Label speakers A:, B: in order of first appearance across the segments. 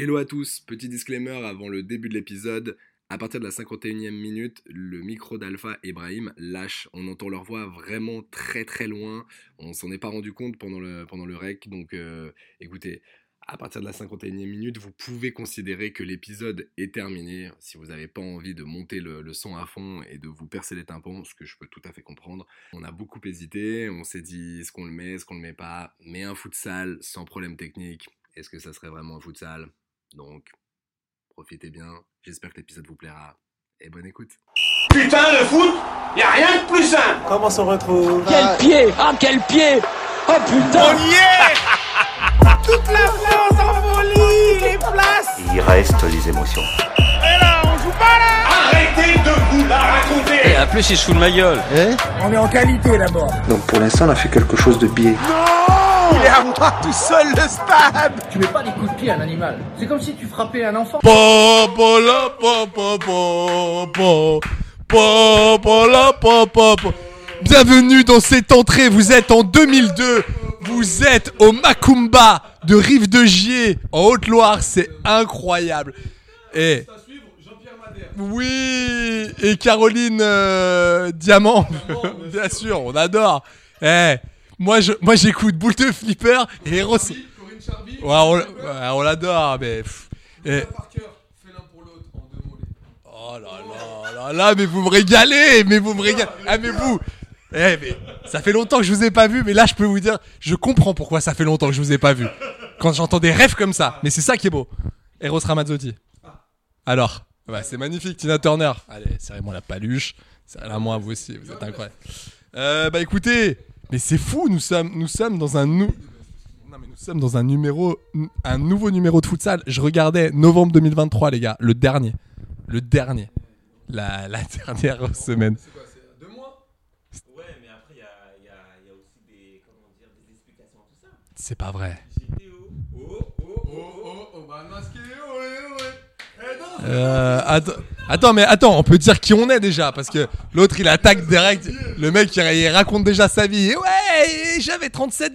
A: Hello à tous, petit disclaimer avant le début de l'épisode. À partir de la 51e minute, le micro d'Alpha et Brahim lâche. On entend leur voix vraiment très très loin. On s'en est pas rendu compte pendant le, pendant le rec. Donc euh, écoutez, à partir de la 51e minute, vous pouvez considérer que l'épisode est terminé. Si vous n'avez pas envie de monter le, son à fond et de vous percer les tympans, ce que je peux tout à fait comprendre. On a beaucoup hésité. On s'est dit est-ce qu'on le met, est-ce qu'on le met pas? Mais un futsal sans problème technique. Est-ce que ça serait vraiment un futsal? Donc, profitez bien. J'espère que l'épisode vous plaira. Et bonne écoute.
B: Putain, le foot, y a rien de plus simple.
C: Comment s'en retrouve
D: Quel pied Ah quel pied Oh putain
B: On y est Toute la France en folie, les places.
E: Il reste les émotions.
B: Et là, on joue pas là Arrêtez de vous la raconter.
D: En plus il se fout de ma gueule
B: On est en qualité d'abord.
C: Donc pour l'instant, on a fait quelque chose de biais.
B: Il est à moi tout seul le stade.
F: Tu mets pas des coups de pied à un animal. C'est comme si tu frappais un enfant.
G: Bienvenue dans cette entrée, vous êtes en 2002, vous êtes au Macumba de Rive de Gier, en Haute-Loire, c'est incroyable. Et oui, et Caroline euh, Diamant, bien sûr, on adore. Eh, moi je, moi j'écoute Boule de Flipper et Eros. Ouais, on, ouais, on l'adore, mais. pff, eh. Oh là là là là, mais vous me régalez, mais vous me régalez. Ah mais vous, eh mais ça fait longtemps que je vous ai pas vu, mais là je peux vous dire, je comprends pourquoi ça fait longtemps que je vous ai pas vu. Quand j'entends des rêves comme ça, mais c'est ça qui est beau. Eros Ramazzotti. Alors, bah, c'est magnifique, Tina Turner. Allez, serrez-moi la paluche, serrez-la moi vous aussi, vous êtes incroyable. Euh, bah écoutez, mais c'est fou, nous sommes, nous sommes dans un nou- non, mais nous sommes dans un numéro, un nouveau numéro de futsal. Je regardais novembre 2023, les gars, le dernier, le dernier, la, la dernière semaine.
H: Ouais, mais après, il y a, y, a, il y a aussi des, comment dire, des explications à tout ça.
G: C'est pas vrai.
H: Oh, oh, oh, oh,
G: Euh, attends, attends, mais attends, on peut dire qui on est déjà, parce que l'autre il attaque direct. Le mec il, il raconte déjà sa vie. Et ouais, j'avais 37-2.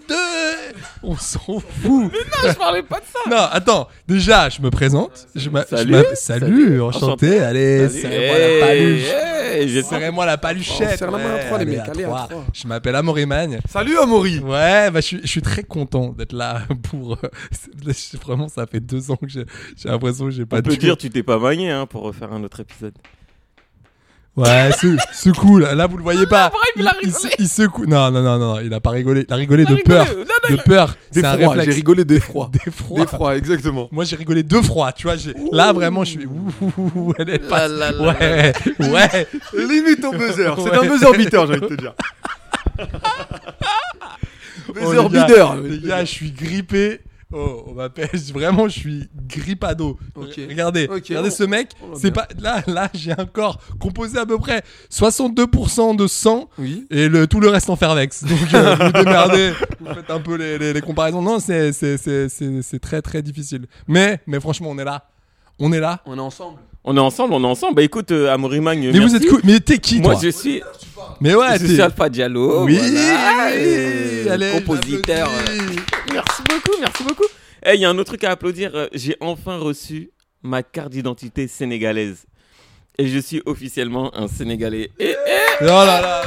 G: On s'en fout.
H: Non, je parlais pas de ça.
G: Non, attends, déjà, je me présente. Je m'a- je
H: Salut.
G: m'a- salut,
H: Salut.
G: enchanté.
H: Enchanté.
G: Allez,
H: Salut.
G: serrez-moi la paluche.
H: hey,
G: Serrez-moi la paluchette.
C: Oh, serre la main à trois, les mecs,
G: à
C: allez, à
G: trois.
C: trois.
G: Je m'appelle Amorimagne.
C: Salut Amaury
G: Ouais, bah, je, suis, je suis très content d'être là pour. euh, vraiment, ça fait deux ans que j'ai j'ai l'impression que j'ai pas
H: On peut
G: de-
H: dire, tu t'es pas manié hein, pour refaire un autre épisode.
G: Ouais, c'est cool. Là, vous le voyez pas.
H: il a
G: il, se- il secoue. Non, non, non, non, il a pas rigolé. Il a rigolé de
H: rigolé.
G: peur.
H: Non, non,
G: de peur. C'est un réflexe.
C: j'ai rigolé d'effroi.
G: D'effroi.
C: D'effroi, exactement.
G: Moi, j'ai rigolé deux fois. Tu vois, j'ai- là, vraiment, je suis. Ouh, ouh, ouh, elle est pas.
H: là, là,
G: Ouais, ouais.
C: Limite au buzzer, c'est
G: Ouais.
C: un buzzer beater, j'ai envie de te dire.
G: Oh,
C: buzzer
G: les gars,
C: beater.
G: Les gars, je suis grippé. Oh, on m'appelle. Vraiment, je suis grippado. Regardez, regardez
C: on-
G: ce mec.
C: va
G: C'est pas là, là, j'ai un corps composé à peu près 62% de sang
C: Oui.
G: et le tout le reste en fervex. Donc euh, vous démerdez, vous faites un peu les, les- les comparaisons. Non, c'est c'est c'est c'est c'est très très difficile. Mais mais franchement, on est là. On est là.
C: On est ensemble.
H: On est ensemble, on est ensemble. Bah écoute, euh, Magne,
G: Mais vous êtes cool. Mais t'es qui
H: Moi,
G: toi
H: je suis,
G: Mais ouais,
H: je suis. Alpha Diallo.
G: Oui,
H: voilà,
G: allez,
H: compositeur. Merci beaucoup, merci beaucoup. Eh, il y a un autre truc à applaudir. euh, J'ai enfin reçu ma carte d'identité sénégalaise. Et je suis officiellement un Sénégalais. Et, et-
G: Oh là là là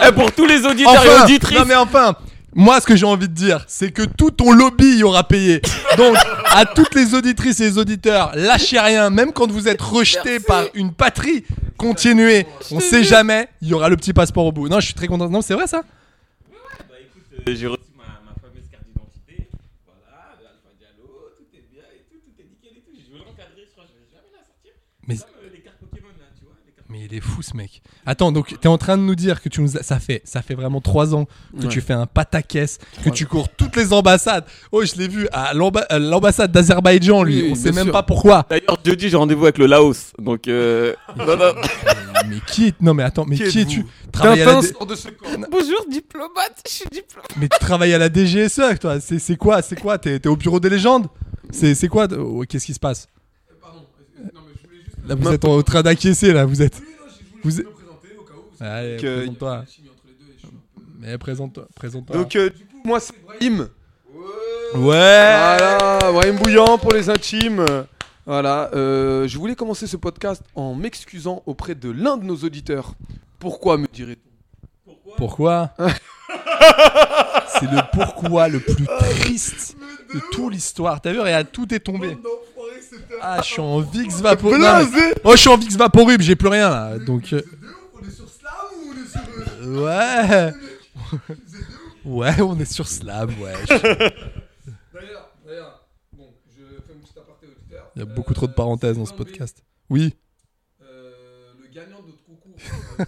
G: là.
H: et pour tous les auditeurs et auditrices.
G: non mais enfin, moi ce que j'ai envie de dire, c'est que tout ton lobby aura payé. Donc à toutes les auditrices et les auditeurs, lâchez rien, même quand vous êtes rejeté par une patrie, continuez. On sait jamais, il y aura le petit passeport au bout. Non, je suis très content. Non, c'est vrai ça?
H: Bah écoute, euh, j'ai reçu ma, ma fameuse carte d'identité. Voilà, de Alpha Diallo, tout est bien et tout, tout est nickel et tout. Je vais l'encadrer, je crois que je vais jamais la sortir.
G: Mais-
H: Comme euh, les cartes Pokémon là, tu vois. Les cartes
G: Mais Mais il est fou ce mec. Attends, donc t'es en train de nous dire que tu nous as- ça fait ça fait vraiment trois ans que
C: Ouais.
G: tu fais un pataquès, que tu cours toutes les ambassades. Oh, je l'ai vu à à l'ambassade d'Azerbaïdjan, lui.
C: Oui,
G: On sait même
C: sûr.
G: pas pourquoi.
H: D'ailleurs, jeudi, j'ai rendez-vous avec le Laos. Donc, euh... non, non.
G: Mais qui est Non, mais attends, mais
C: Qui
G: qui, es-tu?
C: êtes-vous?
G: Travaille à la
C: de.
H: Bonjour, diplomate. Je suis diplomate.
G: Mais tu travailles à la DGSE, toi. C'est c'est quoi C'est quoi? T'es t'es au bureau des légendes? C'est c'est quoi? Oh, Qu'est-ce qui se passe? Là, vous êtes en train d'acquiescer, là. Vous êtes. Vous êtes. Allez,
C: Que-
G: présente-toi. Mais présente-toi. Présente-toi.
C: Donc, euh, du coup, moi, c'est Brahim.
G: ouais.
C: Voilà, Brahim Bouillant pour les intimes. Voilà, euh, je voulais commencer ce podcast en m'excusant auprès de l'un de nos auditeurs. Pourquoi me dirait-on?
G: Pourquoi? C'est le pourquoi le plus triste de toute l'histoire. T'as vu, regarde, tout est tombé. Ah, je suis en Vix Vaporub. Oh, je suis en Vix Vaporub, j'ai plus rien là. Donc. euh, Ouais. Ouais, on est sur Slam, ouais.
C: D'ailleurs, d'ailleurs, bon, je fais une petite aparté auditeur.
G: Il y a beaucoup trop de parenthèses dans ce podcast. Oui,
C: Euh, le gagnant de notre concours, euh,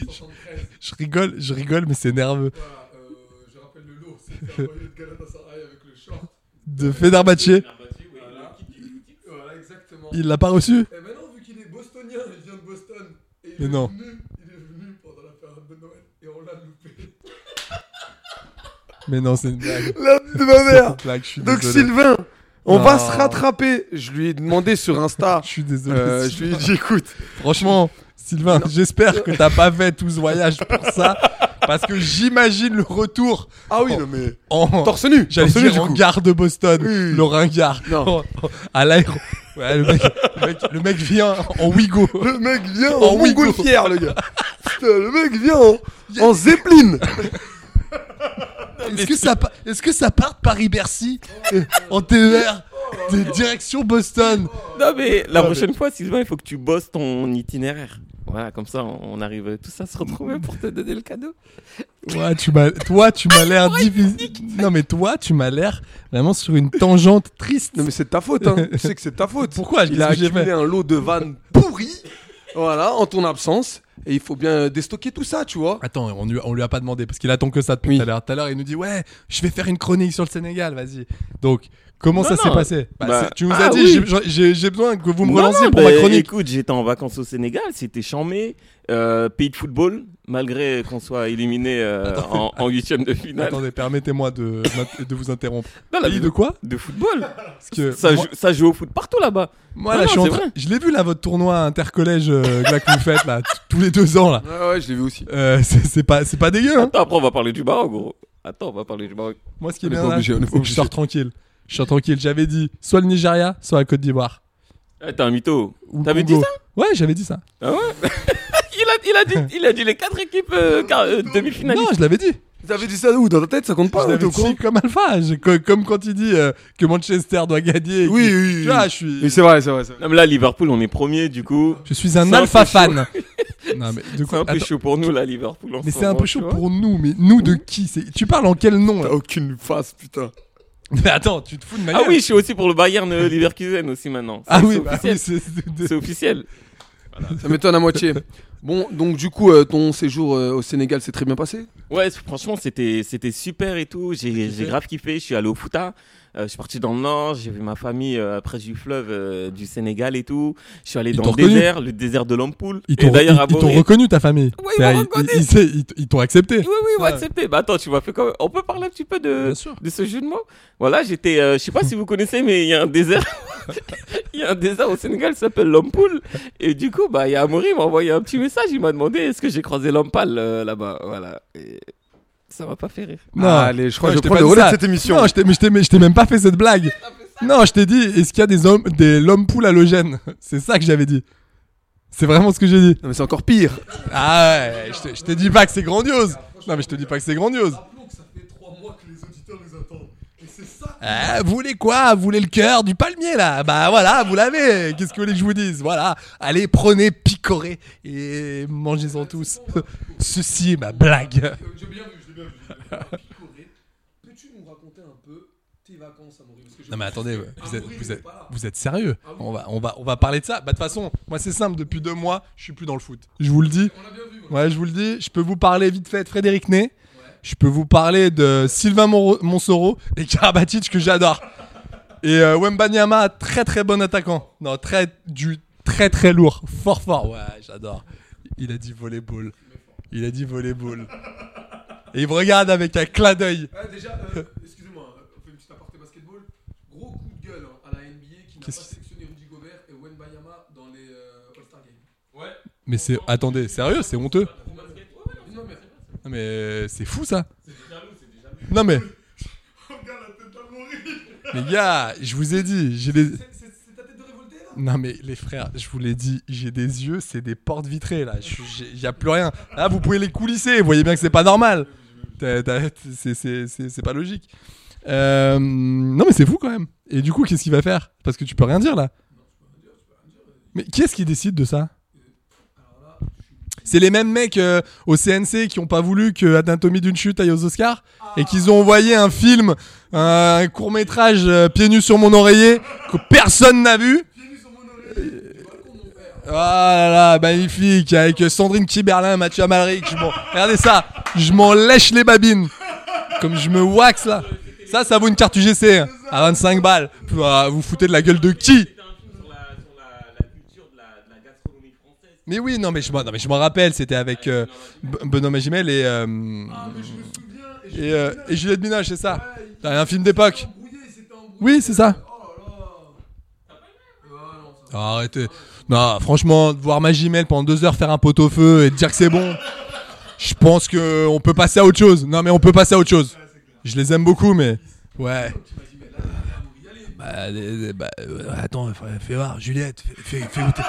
C: 73,
G: je rigole, je rigole, mais c'est nerveux.
C: voilà, euh, je rappelle le lot, c'était un maillot de Galatasaray avec le short.
G: De Fenerbahçe. Il l'a pas reçu
C: Et maintenant, vu qu'il est bostonien, il vient de Boston. Et il
G: Mais
C: est
G: non.
C: Venu, il est venu pendant la période de Noël et on l'a loupé.
G: Mais non, c'est une blague.
C: La vie de ma mère
G: blague, je suis
C: Donc
G: désolé.
C: Sylvain, on va
G: Non.
C: se rattraper. Je lui ai demandé sur Insta.
G: Je suis désolé.
C: Euh, je lui ai dit écoute,
G: Franchement, Sylvain, j'espère que t'as pas fait tout ce voyage pour ça. Parce que j'imagine le retour
C: ah oui non mais
G: en.
C: torse nu,
G: J'allais
C: torse nu,
G: dire
C: du
G: en
C: coup.
G: gare de Boston,
C: Oui.
G: le ringard.
C: Non.
G: À l'aéro. Ouais, le mec, le, mec, le mec vient en Wigo.
C: Le mec vient
G: En
C: en montgolfière le gars. Putain, le mec vient en, en zeppelin.
G: Est-ce que, ça, est-ce que ça part de Paris-Bercy en TER de direction Boston?
H: Non, mais la prochaine fois, Sylvain, il faut que tu bosses ton itinéraire. Voilà, comme ça, on arrive tous à se retrouver pour te donner le cadeau.
G: Ouais, tu m'as, toi, tu m'as l'air difficile. Non, mais toi, tu m'as l'air vraiment sur une tangente triste.
C: Non mais c'est de ta faute hein. Tu sais que c'est de ta faute.
G: Pourquoi
C: Il a accumulé un lot de vannes pourries. Voilà, en ton absence. Et il faut bien déstocker tout ça, tu vois.
G: Attends, on lui, on lui a pas demandé parce qu'il attend que ça depuis tout à l'heure. Tout à l'heure, il nous dit ouais, je vais faire une chronique sur le Sénégal, vas-y. Donc, comment
H: Non,
G: ça s'est passé Bah,
H: Bah,
G: Tu nous
H: ah
G: as dit
H: oui.
G: j'ai- besoin que vous me relanciez
H: non,
G: pour
H: bah,
G: ma chronique.
H: Écoute, j'étais en vacances au Sénégal, c'était chambé, euh, pays de football, malgré qu'on soit éliminé euh, en, huitième de finale.
G: Attendez, permettez-moi de, de vous interrompre.
H: Non, la
G: Pays de quoi
H: de football.
G: Parce que
H: Ça,
G: moi,
H: joue, ça joue au foot partout là-bas.
G: moi,
H: Non,
G: là,
H: non,
G: je suis en
H: c'est
G: train-
H: vrai.
G: Je l'ai vu là, votre tournoi intercollège euh, là, que vous faites là, tous les deux ans là.
C: Ouais, ouais, je l'ai vu aussi.
G: Euh, c'est pas, c'est pas dégueu. Hein
H: Attends, après, on va parler du Maroc, gros. Attends, on va parler du Maroc.
G: Moi, ce qui est
C: On
G: bien là,
C: obligé, on est
G: que je sors tranquille. Je sors tranquille. J'avais dit soit le Nigeria, soit la Côte d'Ivoire.
H: Eh, T'es un mytho. T'avais dit ça
G: Ouais, j'avais dit ça.
H: Ah ouais il, a, il, a dit, il a dit les quatre équipes euh, euh,
G: Non,
H: demi-finalistes.
G: je l'avais dit.
C: T'avais dit ça où Dans ta tête, ça compte pas
G: Je
C: t'es
G: l'avais
C: courant
G: comme Alpha. Co- comme quand il dit euh, que Manchester doit gagner. et
C: Oui,
G: qu'il-
C: oui,
G: Tu
C: oui.
G: vois, je suis.
C: Oui, c'est vrai, c'est vrai. c'est vrai.
H: Non, mais là, Liverpool, on est premier, du coup.
G: Je suis un
H: C'est un
G: alpha
H: peu
G: fan. non, mais du coup,
H: C'est un peu
G: attends,
H: chaud pour nous, là, Liverpool. en
G: mais
H: ce
G: c'est un
H: moment,
G: peu
H: tu
G: chaud
H: vois.
G: pour nous. Mais nous de qui? C'est Tu parles en quel nom là?
C: T'as aucune face, putain.
G: Mais attends, tu te fous de ma
H: Ah oui, je suis aussi pour le Bayern euh, Leverkusen aussi maintenant.
G: Ah
H: C'est-
G: oui,
H: c'est
G: bah
H: officiel.
G: oui, c'est- c'est- c'est-
H: C'est officiel.
C: Ça m'étonne à moitié. Bon, donc du coup, euh, ton séjour euh, au Sénégal s'est très bien passé?
H: Ouais, franchement, c'était c'était super et tout. J'ai j'ai grave kiffé. Je suis allé au Fouta. Euh, je suis parti dans le nord. J'ai vu ma famille euh, près du fleuve euh, du Sénégal et tout. Je suis allé
G: Ils
H: dans le
G: reconnu
H: désert, le désert de Lampoul.
G: Ils t'ont reconnu ta famille.
H: Oui, ils
G: C'est-
H: m'ont
G: ils-
H: reconnu.
G: ils- ils- ils- ils t'ont accepté.
H: Oui, oui, ils m'ont accepté. Bah attends, tu m'as fait quand même. On peut parler un petit peu de, de ce jeu de mots? Voilà, j'étais. euh, je sais pas si vous connaissez, mais il y a un désert. Il y a un désert au Sénégal qui s'appelle Lampoul. Et du coup, bah, il y a Amaury il m'a envoyé un petit message. Il m'a demandé est-ce que j'ai croisé Lampal euh, là-bas? Voilà. Et ça m'a pas fait rire.
G: Non,
C: Allez, je crois
G: Non,
C: que je
G: t'ai
C: prends
G: pas
C: le relais de cette émission.
G: Non, je t'ai- mais je t'ai mais je t'ai même pas fait cette blague. Non, je t'ai dit, est-ce qu'il y a des hommes, des l'homme poule halogènes C'est ça que j'avais dit. C'est vraiment ce que j'ai dit.
C: Non, mais c'est encore pire.
G: Ah ouais, je te, je te dis pas que c'est grandiose. Non, mais je te dis pas que c'est grandiose.
C: ça.
G: Eh, vous voulez quoi? Vous voulez le cœur du palmier là? Bah voilà, vous l'avez. Qu'est-ce que vous voulez que je vous dise? Voilà. Allez, prenez, picorez et mangez-en tous. Ceci est ma blague.
C: Picoré. Peux-tu nous raconter un peu tes vacances, je-
G: Non mais attendez, vous êtes, vous vous sérieux?
C: Ah oui.
G: on, va, on, va, on va parler de ça. Bah de toute façon, moi c'est simple, depuis deux mois, je suis plus dans le foot. Je vous le dis.
C: On l'a bien vu. voilà.
G: Ouais, je vous le dis. Je peux vous parler vite fait de Frédéric Ney. Je peux vous parler de Sylvain Moro- Monsoro et Karabatic que j'adore. Et euh, Wembanyama, très très bon attaquant. Non, très du très très lourd, fort fort. Ouais, j'adore. Il a dit volleyball. Il a dit volleyball. Et il me regarde avec un clin d'œil.
C: Ah, déjà, euh, excusez-moi, euh, on fait une petite aparté basketball. Gros coup de gueule hein, à la NBA qui n'a pas sélectionné Rudy Gobert et Wenbayama dans les euh, All-Star Games.
G: Mais c'est attendez, sérieux, c'est honteux.
C: Non, mais
G: c'est fou ça. Non mais les gars, je vous ai dit, j'ai des
C: c'est ta tête de révolté là?
G: Non mais les frères, je vous l'ai dit, j'ai des yeux, c'est des portes vitrées là. Il y a plus rien. Là, vous pouvez les coulisser. Vous voyez bien que c'est pas normal. C'est pas logique. Euh, non mais c'est fou quand même. Et du coup, qu'est-ce qu'il va faire? Parce que tu peux rien dire là. Mais qui est-ce qui décide de ça? C'est les mêmes mecs euh, au CNC qui ont pas voulu que Anatomie d'une chute aille aux Oscars et qu'ils ont envoyé un film, un court métrage pieds nus sur mon oreiller que personne n'a vu. Ah là là, magnifique, avec Sandrine Kiberlin, Mathieu Amalric. je Regardez ça, je m'en lèche les babines. Comme je me wax là. Ça, ça vaut une carte UGC hein, à 25 balles. Vous ah, vous foutez de la gueule de qui? Mais oui, non mais je m'en mais je m'en rappelle, c'était avec euh, Benoît Magimel et, euh, et, euh, et Juliette Binoche, c'est ça? Un film d'époque. Oui, c'est ça. Ah, arrêtez. Non, franchement, voir Magimel pendant deux heures faire un pot au feu et de dire que c'est bon, je pense que on peut passer à autre chose. Non, mais on peut passer à autre chose. Je les aime beaucoup, mais ouais. Bah, bah, euh, attends, fais, voir, Juliette, fais, fais, fais goûter.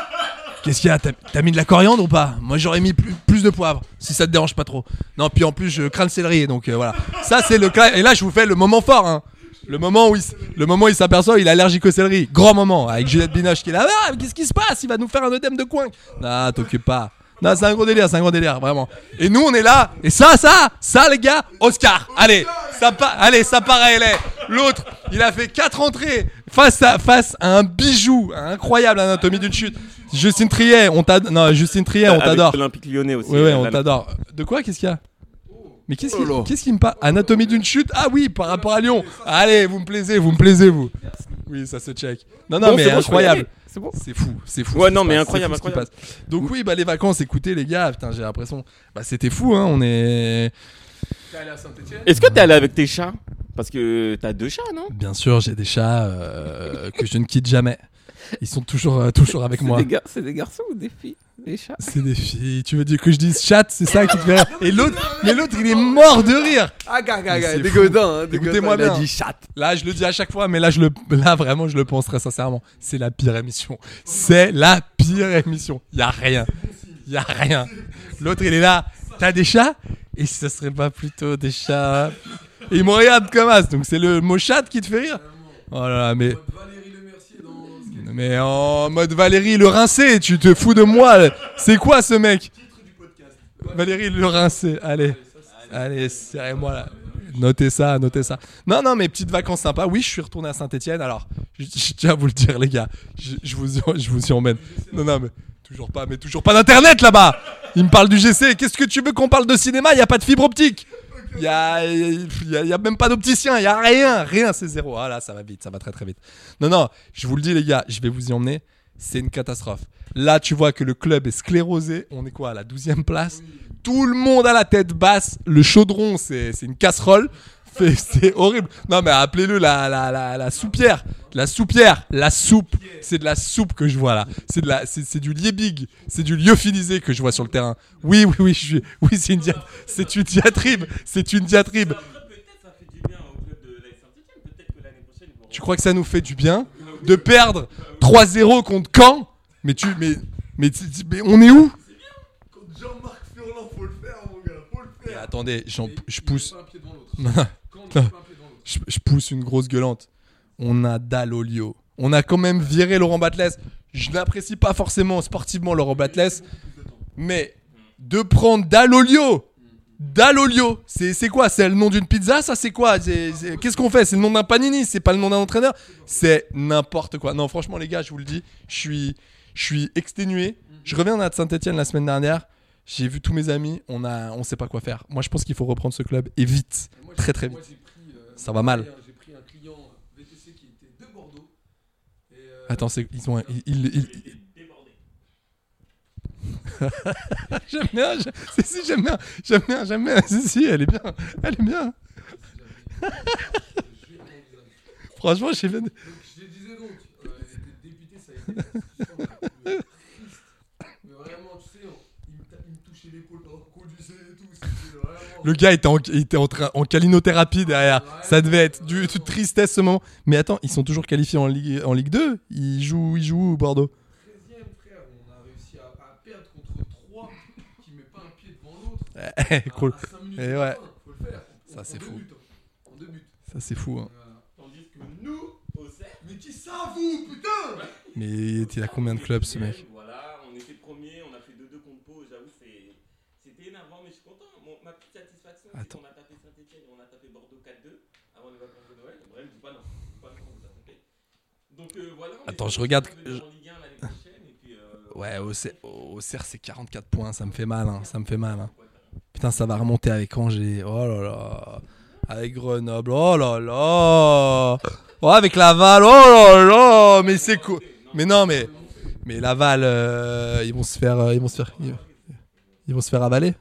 G: Qu'est-ce qu'il y a? T'as mis de la coriandre ou pas? Moi, j'aurais mis plus, plus de poivre, si ça te dérange pas trop. Non, puis en plus, je crains le céleri, donc euh, voilà. Ça, c'est le Et là, je vous fais le moment fort, hein. Le moment où il, s- le moment où il s'aperçoit il est allergique au céleri. Grand moment, avec Juliette Binoche qui est là. Ah, qu'est-ce qui se passe? Il va nous faire un œdème de coin. Non, t'occupe pas. Non, c'est un gros délire, c'est un gros délire, vraiment. Et nous, on est là. Et ça, ça, ça, les gars, Oscar. Allez, ça, pa- allez, ça paraît, là. L'autre, il a fait quatre entrées face à, face à un bijou incroyable, anatomie d'une chute. Justine Triet, on t'adore. Non, Justine Triet, on t'adore.
H: l'Olympique lyonnais aussi.
G: Oui, oui,
H: euh,
G: on t'adore. De quoi Qu'est-ce qu'il y a? Mais qu'est-ce qui, qu'est-ce qui me parle Anatomie d'une chute? Ah oui, par rapport à Lyon. Allez, vous me plaisez, vous me plaisez, vous. Oui, ça se check. Non, non,
H: Bon,
G: mais
H: bon,
G: incroyable.
H: C'est bon.
G: C'est fou, c'est fou.
H: Ouais,
G: ce
H: non, mais
G: passe,
H: incroyable,
G: c'est fou ce qui
H: incroyable.
G: passe. Donc oui, bah les vacances, écoutez les gars, putain, j'ai l'impression, bah c'était fou, hein. On est.
H: Est-ce que t'es allé avec tes chats? Parce que t'as deux chats, non?
G: Bien sûr, j'ai des chats euh, que je ne quitte jamais. Ils sont toujours, euh, toujours avec moi.
H: des, c'est des garçons ou des filles? Des chats?
G: C'est des filles. Tu veux dire que je dise chat, c'est ça qui te fait rire? Et l'autre, mais l'autre, il est mort de rire.
C: Ah,
G: c'est
C: dégodin, hein,
G: Écoutez-moi
C: dégodin, il a
G: bien.
C: dit chat.
G: Là, je le dis à chaque fois, mais là, je le, là, vraiment, je le pense très sincèrement. C'est la pire émission. C'est la pire émission. Y a rien. Y a rien. L'autre, il est là. T'as des chats? Et ce serait pas plutôt des chats Et il me regarde comme as. Donc c'est le mot chat qui te fait rire? Oh là là, mais. Mais en mode Valérie le rincé, tu te fous de moi. C'est quoi ce mec? Valérie le rincé, allez. Allez, serrez-moi là. Notez ça, notez ça. Non, non, mais petites vacances sympas. Oui, je suis retourné à Saint-Etienne. Alors, je, je tiens à vous le dire, les gars. Je, je vous, y- je vous y emmène. Non, non, mais toujours pas, mais toujours pas d'internet là-bas. Il me parle du GC. Qu'est-ce que tu veux qu'on parle de cinéma? Il y a pas de fibre optique. Il y a, y a- y a même pas d'opticien. Il y a rien, rien. C'est zéro. Ah là, ça va vite, ça va très très vite. Non, non, je vous le dis, les gars. Je vais vous y emmener. C'est une catastrophe. Là, tu vois que le club est sclérosé. On est quoi à la 12e place? Tout le monde a la tête basse. Le chaudron, c'est c'est une casserole. C'est horrible. Non, mais appelez-le la, la, la, la soupière. La soupière. La soupe. C'est de la soupe que je vois là. C'est de la, c'est c'est du liebig. C'est du lyophilisé que je vois sur le terrain. Oui, oui, oui, je suis, oui, c'est une, c'est une diatribe. C'est une diatribe. Tu crois que ça nous fait du bien de perdre 3-0 contre Caen? Mais tu, mais, mais, mais on est où?
C: Jean-Marc Furlan, faut le faire, mon gars, faut le
G: Mais
C: faire.
G: Attendez, je pousse.
C: met pas un pied devant
G: je, je pousse une grosse gueulante. On a Dalolio. On a quand même viré Laurent Batles. Je n'apprécie pas forcément sportivement Laurent Batles, mais de prendre Dalolio Dalolio, c'est c'est quoi? C'est le nom d'une pizza Ça, c'est quoi? Qu'est-ce qu'on fait? C'est le nom d'un panini C'est pas le nom d'un entraîneur? C'est n'importe quoi. Non, franchement, les gars, je vous le dis, je suis, je suis exténué. Je reviens à Saint-Etienne la semaine dernière. J'ai vu tous mes amis. On a, on sait pas quoi faire. Moi, je pense qu'il faut reprendre ce club et vite, très très vite. Ça va mal.
C: J'ai pris un client VTC qui était de Bordeaux.
G: Attends, c'est ils ont, un- ils, ils- ils- j'aime bien, si, si, j'aime bien, j'aime bien, j'aime bien, si, si, elle est bien, elle est bien. Franchement, j'ai fait.
C: Je le disais donc, euh, député, ça a été la discussion la plus triste. Mais vraiment, tu sais, on- il me, ta- il me touchait l'épaule pendant qu'on conduisait et tout. C'était vraiment.
G: Le gars était en, il était en, train, en calinothérapie derrière. Ça devait être du, de tristesse ce moment. Mais attends, ils sont toujours qualifiés en Ligue, en Ligue 2 Ils jouent, ils jouent où, Bordeaux?
C: 13 frère, on a réussi à, à perdre contre 3 qui met pas un pied devant l'autre.
G: Eh, cool.
C: À 5 minutes
G: Et
C: la
G: ouais.
C: faut le faire.
G: Ça, c'est fou.
C: buts, hein. En deux buts.
G: Ça, c'est fou. Hein.
H: Tandis que nous, au
C: Mais qui ça, vous, putain?
G: Mais il a combien de clubs, ce mec
H: Voilà, on était premier, on a fait 2-2 contre Pau, j'avoue, c'est- c'était énervant, mais je suis content. Mon- ma petite satisfaction, c'est
G: Attends.
H: qu'on a tapé Saint-Etienne et on a tapé Bordeaux 4-2 avant les vacances de Noël? Bref, dis pas non, pas non, on vous a tapé. Donc euh, voilà. on
G: Attends, je regarde-
H: venir en Ligue 1 l'année prochaine, et puis, euh,
G: Ouais, au, C- au c'est 44 points. Ça me fait mal. Hein. Ça me fait mal. hein. Putain, ça va remonter avec Angers. Oh là là. Avec Grenoble. Oh là là. Oh, avec Laval. Oh là là. Mais c'est cool. Mais non, mais. Mais Laval, euh, ils vont se faire. euh, Ils vont se faire. Ils, ils vont se faire avaler.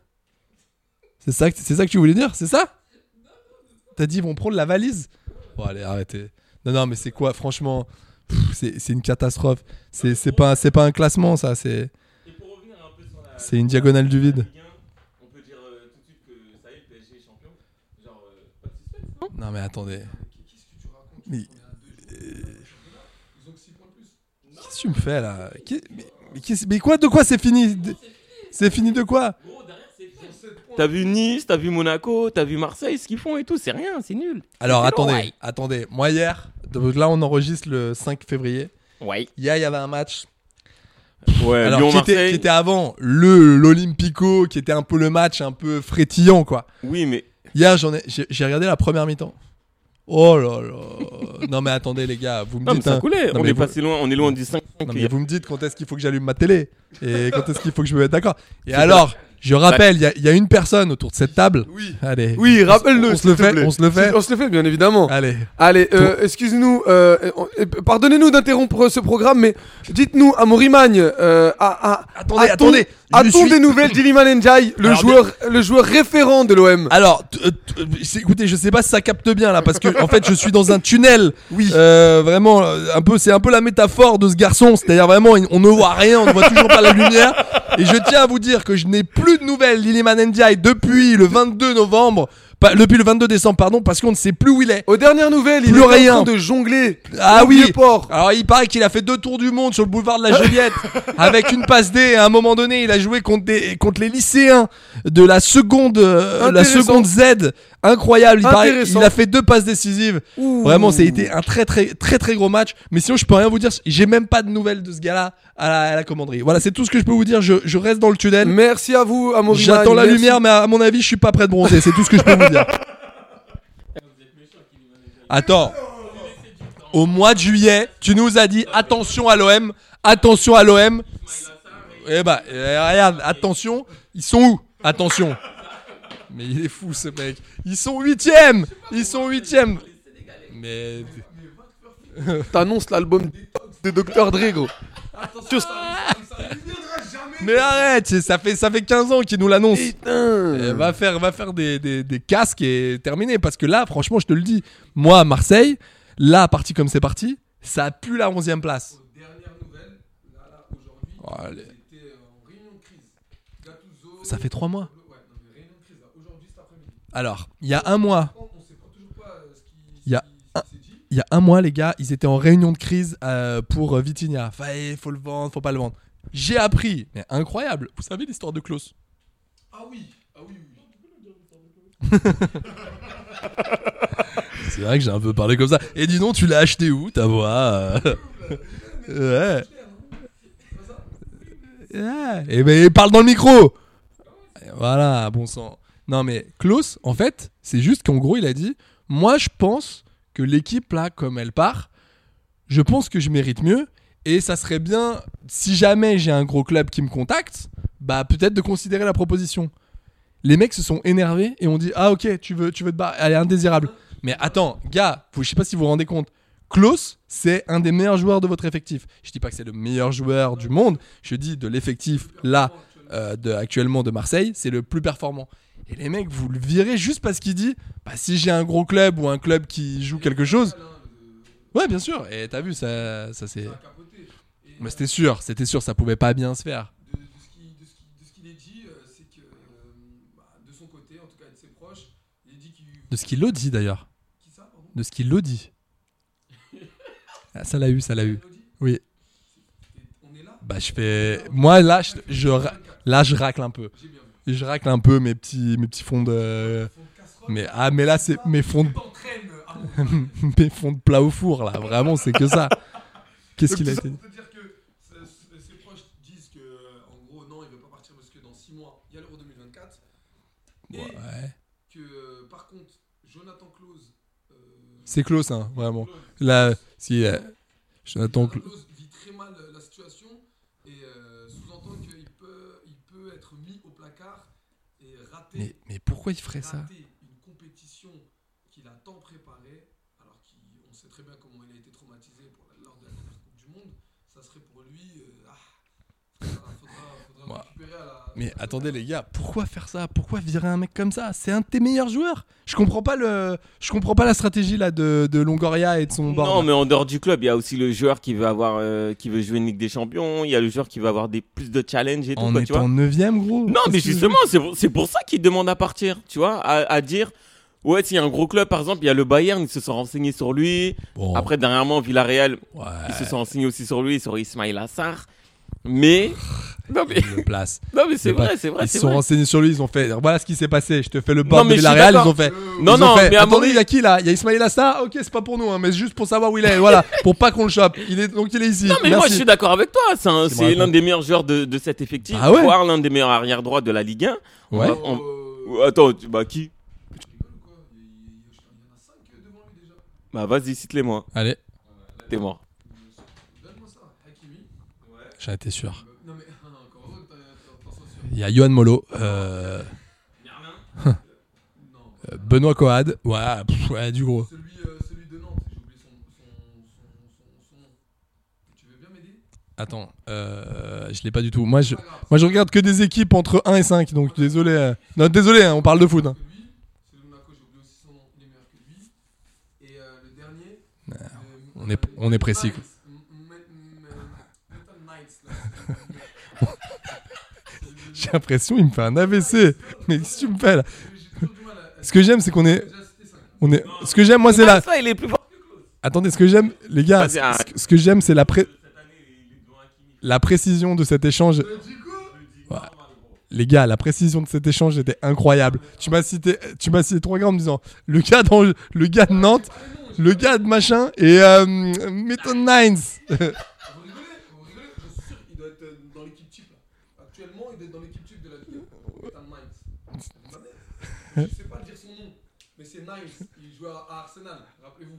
G: C'est ça, que- tu voulais dire C'est ça? T'as dit ils vont prendre la valise Bon, allez, arrêtez. Non, non, mais c'est quoi Franchement, c'est une catastrophe. C'est pas, un classement, ça. C'est. Une diagonale du vide.
H: Ligue 1, on peut dire euh, suite que. Genre, euh, non
G: Non, mais attendez. Mais. Qu'est-ce que tu me fais là? Mais, mais qu'est-ce- mais quoi De quoi c'est fini? C'est fini de quoi?
H: T'as vu Nice, t'as vu Monaco, t'as vu Marseille, ce qu'ils font et tout, c'est rien, c'est nul.
G: Alors attendez,
H: ouais.
G: attendez. Moi hier, donc là on enregistre le 5 février.
H: Ouais.
G: Hier il y avait un match.
H: Ouais,
G: Alors qui était,
H: Lyon-Marseille.
G: qui était avant le l'Olympico, qui était un peu le match un peu frétillant quoi.
H: Oui, mais
G: Hier j'en ai, j'ai j'ai regardé la première mi-temps. Oh là là. non mais attendez les gars, vous me
H: Non, mais
G: dites.
H: ça
G: hein.
H: coulait.
G: Non,
H: On
G: mais
H: est
G: vous-
H: passé loin, on est loin du 5.
G: Non, mais vous me dites quand est-ce qu'il faut que j'allume ma télé et quand est-ce qu'il faut que je me mette d'accord. Et
H: C'est
G: alors. Je rappelle, il y a- il y, a une personne autour de cette table.
C: Oui.
G: Allez.
C: Oui, rappelle-le.
G: On se le fait.
C: plaît.
G: On se le fait.
C: On se le fait, bien évidemment.
G: Allez.
C: Allez, euh, excuse-nous, euh, euh, pardonnez-nous d'interrompre ce programme, mais dites-nous, Amorimagne, euh, à, à,
G: Attendez,
C: a-t-on-
G: attendez,
C: A-t-on des nouvelles d'Iliman Ndiaye, le
G: Alors,
C: joueur, le joueur référent de l'OM
G: Alors, écoutez, je sais pas si ça capte bien là, parce que en fait, je suis dans un tunnel.
C: Oui.
G: Vraiment, un peu, c'est un peu la métaphore de ce garçon. C'est-à-dire vraiment, on ne voit rien, on ne voit toujours pas la lumière. Et je tiens à vous dire que je n'ai plus de nouvelles d'Iliman Ndiaye depuis le 22 novembre, depuis le 22 décembre, pardon, parce qu'on ne sait plus où il est.
C: Aux dernières nouvelles, il est
G: rien.
C: en train de jongler.
G: Ah oui.
C: Vieux-Port.
G: Alors il paraît qu'il a fait deux tours du monde sur le boulevard de la Juliette avec une passe D. À un moment donné, il a joué contre des contre les lycéens de la seconde euh, la seconde Z. Incroyable. Il, paraît, il a fait deux passes décisives. Vraiment, ça a été un très très très très gros match. Mais sinon, je peux rien vous dire. J'ai même pas de nouvelles de ce gars-là à la, à la commanderie. Voilà, c'est tout ce que je peux vous dire. Je, je reste dans le tunnel.
C: Merci à vous, Amorimagne.
G: J'attends la lumière, mais à mon avis, je suis pas prêt de bronzer. C'est tout ce que je peux vous dire. Attends. Au mois de juillet, tu nous as dit attention à l'OM, attention à l'OM. Eh bah, eh, regarde, attention, ils sont où? Attention. Mais il est fou ce mec. Ils sont huitièmes Ils sont huitièmes Mais.
C: T'annonces l'album de Dr. Dre.
G: Mais arrête, ça fait, ça fait 15 ans qu'il nous l'annonce.
C: Putain.
G: Eh, va faire, va faire des, des, des casques et terminer. Parce que là, franchement, je te le dis, moi, à Marseille, là, parti comme c'est parti, ça pue la 11 e place. Oh, allez. Ça fait 3 mois. Alors, il y a un mois, il y a un, il y a un mois, les gars, ils étaient en réunion de crise euh, pour euh, Vitinha. Il faut le vendre, faut pas le vendre. J'ai appris, mais incroyable. Vous savez l'histoire de Klaus?
C: Ah oui, ah oui, oui.
G: C'est vrai que j'ai un peu parlé comme ça. Et dis donc, tu l'as acheté où ta voix? Ouais. Ouais. Et ben parle dans le micro. Voilà, bon sang. Non, mais Klaus, en fait, c'est juste qu'en gros, il a dit Moi, je pense que l'équipe, là, comme elle part, je pense que je mérite mieux. Et ça serait bien, si jamais j'ai un gros club qui me contacte, bah peut-être de considérer la proposition. Les mecs se sont énervés et ont dit Ah, ok, tu veux, tu veux te barrer, elle est indésirable. Mais attends, gars, vous- je sais pas si vous vous rendez compte. Klaus, c'est un des meilleurs joueurs de votre effectif. Je dis pas que c'est le meilleur joueur du monde, je dis de l'effectif là, euh, de, actuellement de Marseille, c'est le plus performant. Et les mecs, vous le virez juste parce qu'il dit bah, si j'ai un gros club ou un club qui joue quelque chose. Ouais, bien sûr. Et t'as vu, ça, ça c'est. Mais c'était sûr, c'était sûr, ça pouvait pas bien se faire.
C: de, de ce qui, de ce qui- de ce qu'il est dit, euh, c'est que euh, bah, de son côté, en tout cas de ses proches, il dit qu'il.
G: De ce qu'il l'a dit d'ailleurs.
C: Qui ça, pardon
G: De ce qu'il l'a dit. Ah, ça l'a eu, ça l'a eu. Oui.
C: On est là
G: Bah je fais. Moi là, je, là je racle un peu. Je racle un peu mes petits, mes petits fonds de. Mais ah mais là c'est mes fonds de. Mes fonds de plat au four là. Vraiment c'est que ça. Qu'est-ce qu'il a été? Dit
C: euh, en gros, non, il veut pas partir parce que dans 6 mois, il y a l'Euro 2024. Et
G: Ouais.
C: que, euh, par contre, Jonathan Claus. euh,
G: C'est close hein, vraiment. Là si. euh, Jonathan.
C: Jonathan
G: Cl-
C: Claus vit très mal euh, la situation et euh, sous-entend qu'il peut, il peut être mis au placard et rater.
G: Mais, mais pourquoi il ferait ça
C: rater une compétition qu'il a tant préparée, alors qu'on sait très bien comment il a été traumatisé pour la- lors de la dernière Coupe du Monde, ça serait pour lui. euh, ah, faudra, faudra- faudra
G: Moi-
C: récupérer à la.
G: Mais attendez les gars, pourquoi faire ça? Pourquoi virer un mec comme ça? C'est un de tes meilleurs joueurs. Je comprends pas le, je comprends pas la stratégie là de, de Longoria et de son board.
H: Non, mais en dehors du club, il y a aussi le joueur qui veut avoir, euh, qui veut jouer une Ligue des Champions. Il y a le joueur qui veut avoir des plus de challenges et tout.
G: en
H: quoi, tu vois.
G: neuvième gros.
H: Non, mais justement, c'est pour, c'est pour ça qu'il demande à partir, tu vois, à, à dire. Ouais, s'il y a un gros club, par exemple, il y a le Bayern, ils se sont renseignés sur lui.
G: Bon.
H: Après, dernièrement, Villarreal,
G: Ouais.
H: ils se sont renseignés aussi sur lui, sur Ismail Assar. Mais. Non, mais,
G: Il le place.
H: non, mais c'est vrai, c'est vrai.
G: Ils se sont
H: vrai.
G: renseignés sur lui, ils ont fait. Voilà ce qui s'est passé. Je te fais le
H: mais
G: de
H: suis
G: Villarreal, ils ont fait.
H: Non,
G: ils ont
H: non,
G: fait,
H: mais à
G: attendez, il y a qui là? Il y a Ismail Assar? Ok, c'est pas pour nous, hein, mais c'est juste pour savoir où il est. Voilà, pour pas qu'on le chope. Il est donc il est ici.
H: Non, mais moi, je suis d'accord avec toi. C'est l'un des meilleurs joueurs de, de cet effectif,
G: Ah ouais
H: voire l'un des meilleurs arrière droits de la Ligue 1.
G: Ouais.
H: On- on- Attends, bah qui? Bah vas-y, cite-les moi.
G: Allez,
H: T'es mort.
G: J'en étais sûr. Il y a Johan Molo. euh, Benoît Coad. Ouais, pff, ouais, du gros. Attends, euh, je l'ai pas du tout. Moi je, moi, je regarde que des équipes entre 1 et 5, donc désolé. euh. Non, désolé, hein, on parle de foot. hein.
C: Que lui, celui de Monaco, j'ai oublié aussi son nom, il est meilleur que lui. Et euh, le dernier. euh,
G: on est- on est précis, quoi. J'ai l'impression il me fait un AVC. Mais qu'est-ce que tu me fais là Ce que j'aime, c'est qu'on est. On est... Ce que j'aime, moi, c'est la. Attendez, ce que j'aime, les gars, ce que- ce que j'aime, c'est la, pré- la précision de cet échange. Ouais. Les gars, la précision de cet échange était incroyable. Tu m'as cité, tu m'as cité trois gars en me disant le gars dans le gars de Nantes, le gars de machin et euh, Metal Nines.
C: Vous rigolez Vous rigolez Je suis sûr qu'il doit être euh, dans l'équipe type là. Actuellement, il doit être dans l'équipe type de la Ligue 1. Metal Knights. Vous Je sais pas dire son nom, mais c'est Nice. Il joue à Arsenal, rappelez-vous.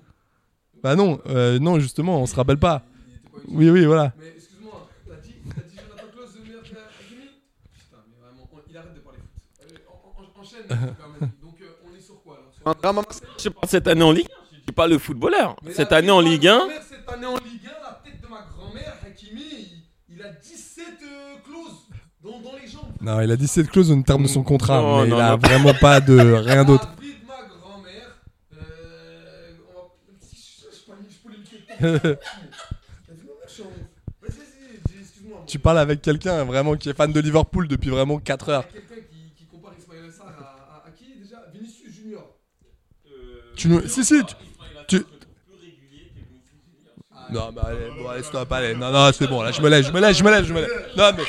G: bah non, euh, non justement, on se rappelle pas. Oui, oui, voilà.
C: Mais excuse-moi, t'as dit, t'as dit Jonathan Klaus le meilleur Hakimi Putain, mais vraiment, on- il arrête de parler foot. Allez, en- en- enchaîne, super Manu. Donc euh, on est sur quoi alors Sur
H: Je sais pas, cette année en Ligue 1, je dis pas le footballeur.
C: Mais
H: Cette
C: la
H: année en
C: tête de ma
H: Ligue 1,
C: grand-mère, Cette année en Ligue 1,
G: Non, il a 17 clauses en termes de son contrat,
H: Non,
G: mais
H: non,
G: il a
H: non.
G: vraiment pas de rien d'autre.
C: La vie de ma grand-mère, euh, on va- si je, je, je, je je suis en- Vas-y, vas-y, dis- excuse-moi.
G: Tu parles avec quelqu'un vraiment qui est fan de Liverpool depuis vraiment 4
C: Il y a
G: heures.
C: quelqu'un qui, qui compare Ismaël Sarr à, à, à qui déjà? Vinicius Junior.
G: Tu nous... Si, si, tu... Non, mais allez, bon, allez, stop, allez. Non, non, c'est bon, là, je me lève, je me lève, je me lève, je me lève. Non, mais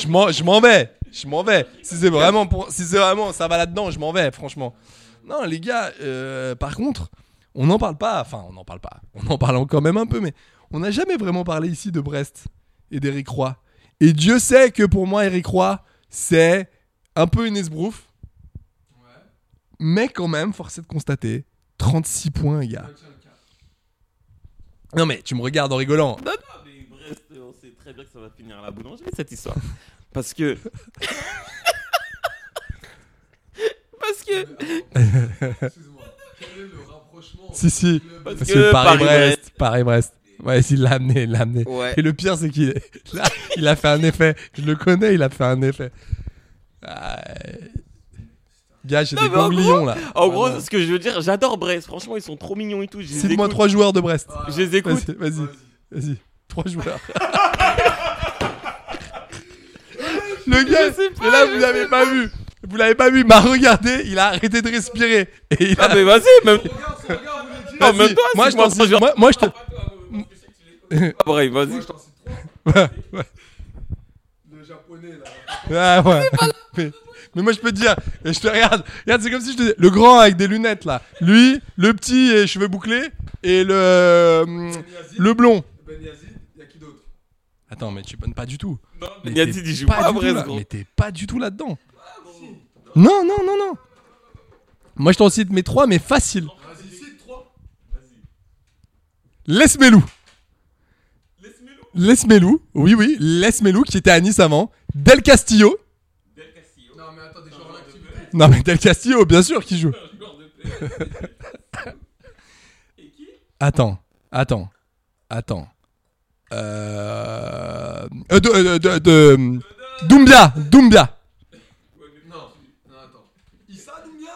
G: je m'en, je m'en vais, je m'en vais. Si c'est vraiment pour, si c'est vraiment, ça va là-dedans, je m'en vais, franchement. Non, les gars, euh, par contre, on n'en parle pas, enfin, on n'en parle pas. On en parle quand même un peu, mais on n'a jamais vraiment parlé ici de Brest et d'Eric Roy. Et Dieu sait que pour moi, Eric Roy, c'est un peu une esbrouffe. Mais quand même, force est de constater, 36 points, les gars. Non mais tu me regardes en rigolant.
H: Non, non, mais Brest, on sait très bien que ça va finir à la boulangerie cette histoire. Parce que. Parce que.
C: Excuse-moi. Quel est le rapprochement
G: Si, si.
H: Parce
G: Parce
H: que
G: que Paris-Brest.
H: Paris-Brest.
G: Ouais, il l'a amené, il l'a amené.
H: Ouais.
G: Et le pire, c'est qu'il il a fait un effet. Je le connais, il a fait un effet. Ah, Gars, j'ai des ganglions là.
H: En gros, ce que je veux dire, j'adore Brest. Franchement, ils sont trop mignons et tout.
G: Cite-moi trois joueurs de Brest.
H: Je les écoute.
G: Vas-y, vas-y. Vas-y. Trois joueurs. le gars, et là, vous l'avez pas vu. Vous l'avez pas vu, il m'a regardé, il a arrêté de respirer. Et il a...
H: Ah, mais vas-y, même. Non, toi,
G: moi, je t'en
H: trois
G: cite- moi, moi, je te.
H: Ah, bref, vas-y. je t'en-
G: Ouais, ouais.
C: Le japonais là.
G: Ah ouais. Mais, mais moi je peux te dire, et je te regarde, regarde c'est comme si je te dis, le grand avec des lunettes là, lui, le petit et cheveux bouclés et le le blond.
C: Ben Yazid, y'a qui d'autre?
G: Attends mais tu bonnes pas du tout.
H: Non,
G: Mais
H: mais Yazid, il joue
G: pas
H: pas à
G: du tout
H: Brest,
G: là.
H: gros.
G: Mais t'es pas du tout là-dedans. Non non non non. Moi je t'en cite mes trois mais facile.
C: Vas-y, cite 3.
G: Lesmelou? Lesmelou, oui oui, Lesmelou qui était à Nice avant. Del Castillo.
C: Non, mais attends, des joueurs en activité.
G: Non mais Del Castillo, bien sûr qui joue. Attends, attends, attends. Euh... euh, de, euh, de, de- Doumbia, Doumbia.
C: Non, non, attends. Issa Doumbia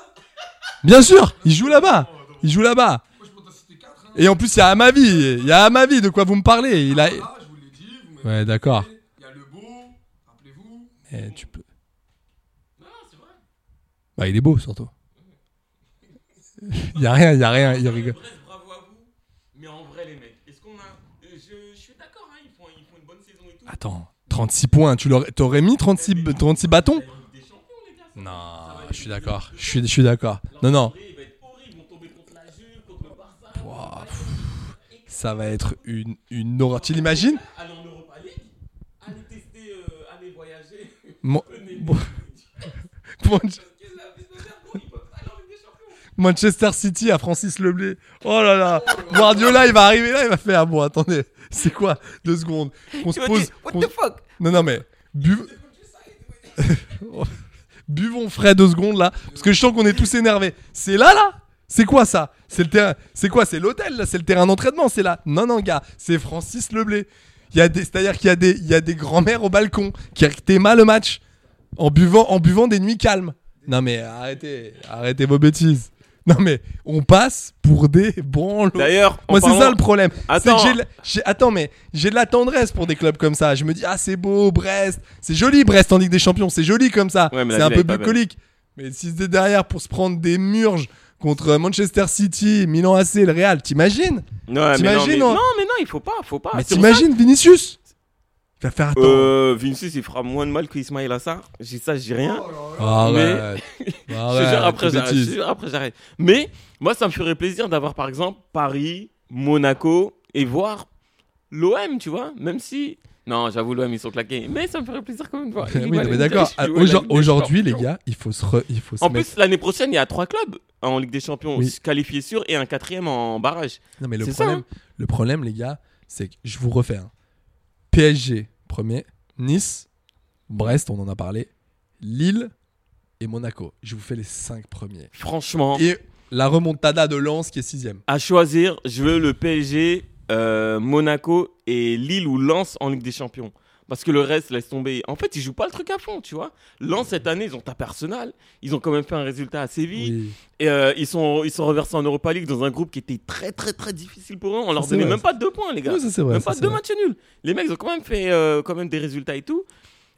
G: Bien sûr, il joue là-bas. Il joue là-bas.
C: Moi, je peux t'en citer 4.
G: Et en plus, il y a Amavi. Il y a Amavi, de quoi vous me parlez. Il a...
C: Ah,
G: Ouais, d'accord.
C: Il y a le beau, rappelez-vous.
G: Eh, tu. Bah, il est beau, surtout. Il y a rien, il y a rien, il rigole.
H: Brest, bravo à vous. Mais en vrai, les mecs, est-ce qu'on a. Je, je suis d'accord, hein, ils, font, ils font une bonne saison et tout.
G: Attends, 36 points, tu l'aurais- t'aurais mis 36, b- 36 bâtons? Non, je suis d'accord, je suis, je suis d'accord. Non, non.
H: Il va être horrible, ils vont tomber contre la Juve, contre le Barça.
G: Ouah, pff, Ça va être une, une horreur. Tu l'imagines?
H: Allez en Europa League, allez tester, euh, allez voyager.
G: Mon-
H: Venez-
G: bon- Mon-
H: Parce que la vie de merde, gros, ils peuvent pas aller en Ligue des Champions.
G: Manchester City à Francis Leblé. Oh là là. Guardiola, il va arriver là, il va faire. Bon, attendez, c'est quoi? Deux secondes. On se pose.
H: what
G: qu'on-
H: the fuck?
G: Non, non, mais. buv- Buvons frais deux secondes là. Parce que je sens qu'on est tous énervés. C'est là, là? C'est quoi ça? C'est le terrain. C'est quoi? C'est l'hôtel là? C'est le terrain d'entraînement C'est là? Non, non, gars. C'est Francis Leblé. Il y a des, c'est-à-dire qu'il y a des, il y a des grands-mères au balcon qui mal le match en buvant, en buvant des nuits calmes. Non mais arrêtez, arrêtez vos bêtises. Non mais on passe pour des branlos.
H: D'ailleurs,
G: moi c'est
H: parlant-
G: ça le problème.
H: Attends.
G: que j'ai, de la- j'ai- attends mais j'ai de la tendresse pour des clubs comme ça. Je me dis ah c'est beau Brest, c'est joli Brest en Ligue des Champions, c'est joli comme ça.
H: Ouais,
G: c'est un peu bucolique. Mais si c'était derrière pour se prendre des murges contre Manchester City, Milan AC, le Real, t'imagines?
H: Ouais, mais non, mais,
G: non
H: non, mais non, il faut pas, faut pas.
G: Mais t'imagines Vinicius? Faire attends.
H: Euh, Vinicius, il fera moins de mal que Ismail Assar. J'ai ça, j'ai rien. Te jure, après, j'arrête.
G: bêtises.
H: Je te jure, après, j'arrête. Mais moi, ça me ferait plaisir d'avoir, par exemple, Paris, Monaco et voir l'OM, tu vois. Même si. Non, j'avoue, l'OM, ils sont claqués. Mais ça me ferait plaisir quand même de voir.
G: oui, non, mais d'accord. Ah, aujourd- Aujourd'hui, les gars, il faut se, re- il faut se
H: En
G: mettre.
H: plus, l'année prochaine, il y a trois clubs en Ligue des Champions
G: Oui.
H: qualifiés sûrs et un quatrième en barrage.
G: Non, mais le
H: ça, hein.
G: le problème, les gars, c'est que je vous refais. hein. PSG, premier. Nice, Brest, on en a parlé. Lille et Monaco. Je vous fais les cinq premiers.
H: Franchement,
G: Et la remontada de Lens qui est sixième.
H: à choisir, je veux le PSG, euh, Monaco et Lille ou Lens en Ligue des Champions. Parce que le reste, laisse tomber. En fait, ils jouent pas le truc à fond, tu vois. Lens, cette année, ils ont tapé Arsenal. Ils ont quand même fait un résultat à Séville.
G: Oui.
H: Et euh, ils, sont, ils sont reversés en Europa League dans un groupe qui était très, très, très difficile pour eux. On leur donnait
G: vrai,
H: même pas deux points, les gars.
G: Oui, ça, c'est vrai,
H: même
G: ça,
H: pas deux
G: vrai.
H: matchs nuls. Les mecs, ils ont quand même fait euh, quand même des résultats et tout.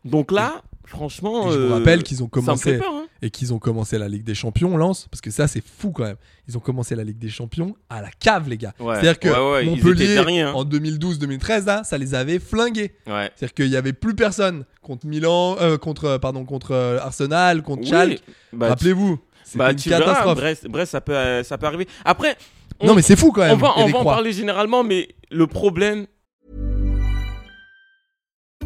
H: Donc là, franchement.
G: Et je vous
H: euh,
G: rappelle qu'ils ont commencé
H: peur, hein.
G: et qu'ils ont commencé la Ligue des Champions, Lens, parce que ça c'est fou quand même. Ils ont commencé la Ligue des Champions à la cave, les gars.
H: Ouais.
G: C'est-à-dire que
H: Ouais, ouais, ils
G: Montpellier
H: hein.
G: en 2012-2013 là, ça les avait flingués. C'est-à-dire qu'il y avait plus personne contre Milan, euh, contre euh, pardon, contre Arsenal, contre
H: Oui.
G: Schalke.
H: Bah,
G: Rappelez-vous, c'était
H: Bah,
G: une catastrophe.
H: Brest, ça peut, ça peut arriver. Après, on-
G: Non mais c'est fou quand même.
H: on va, on en parler généralement, mais le problème,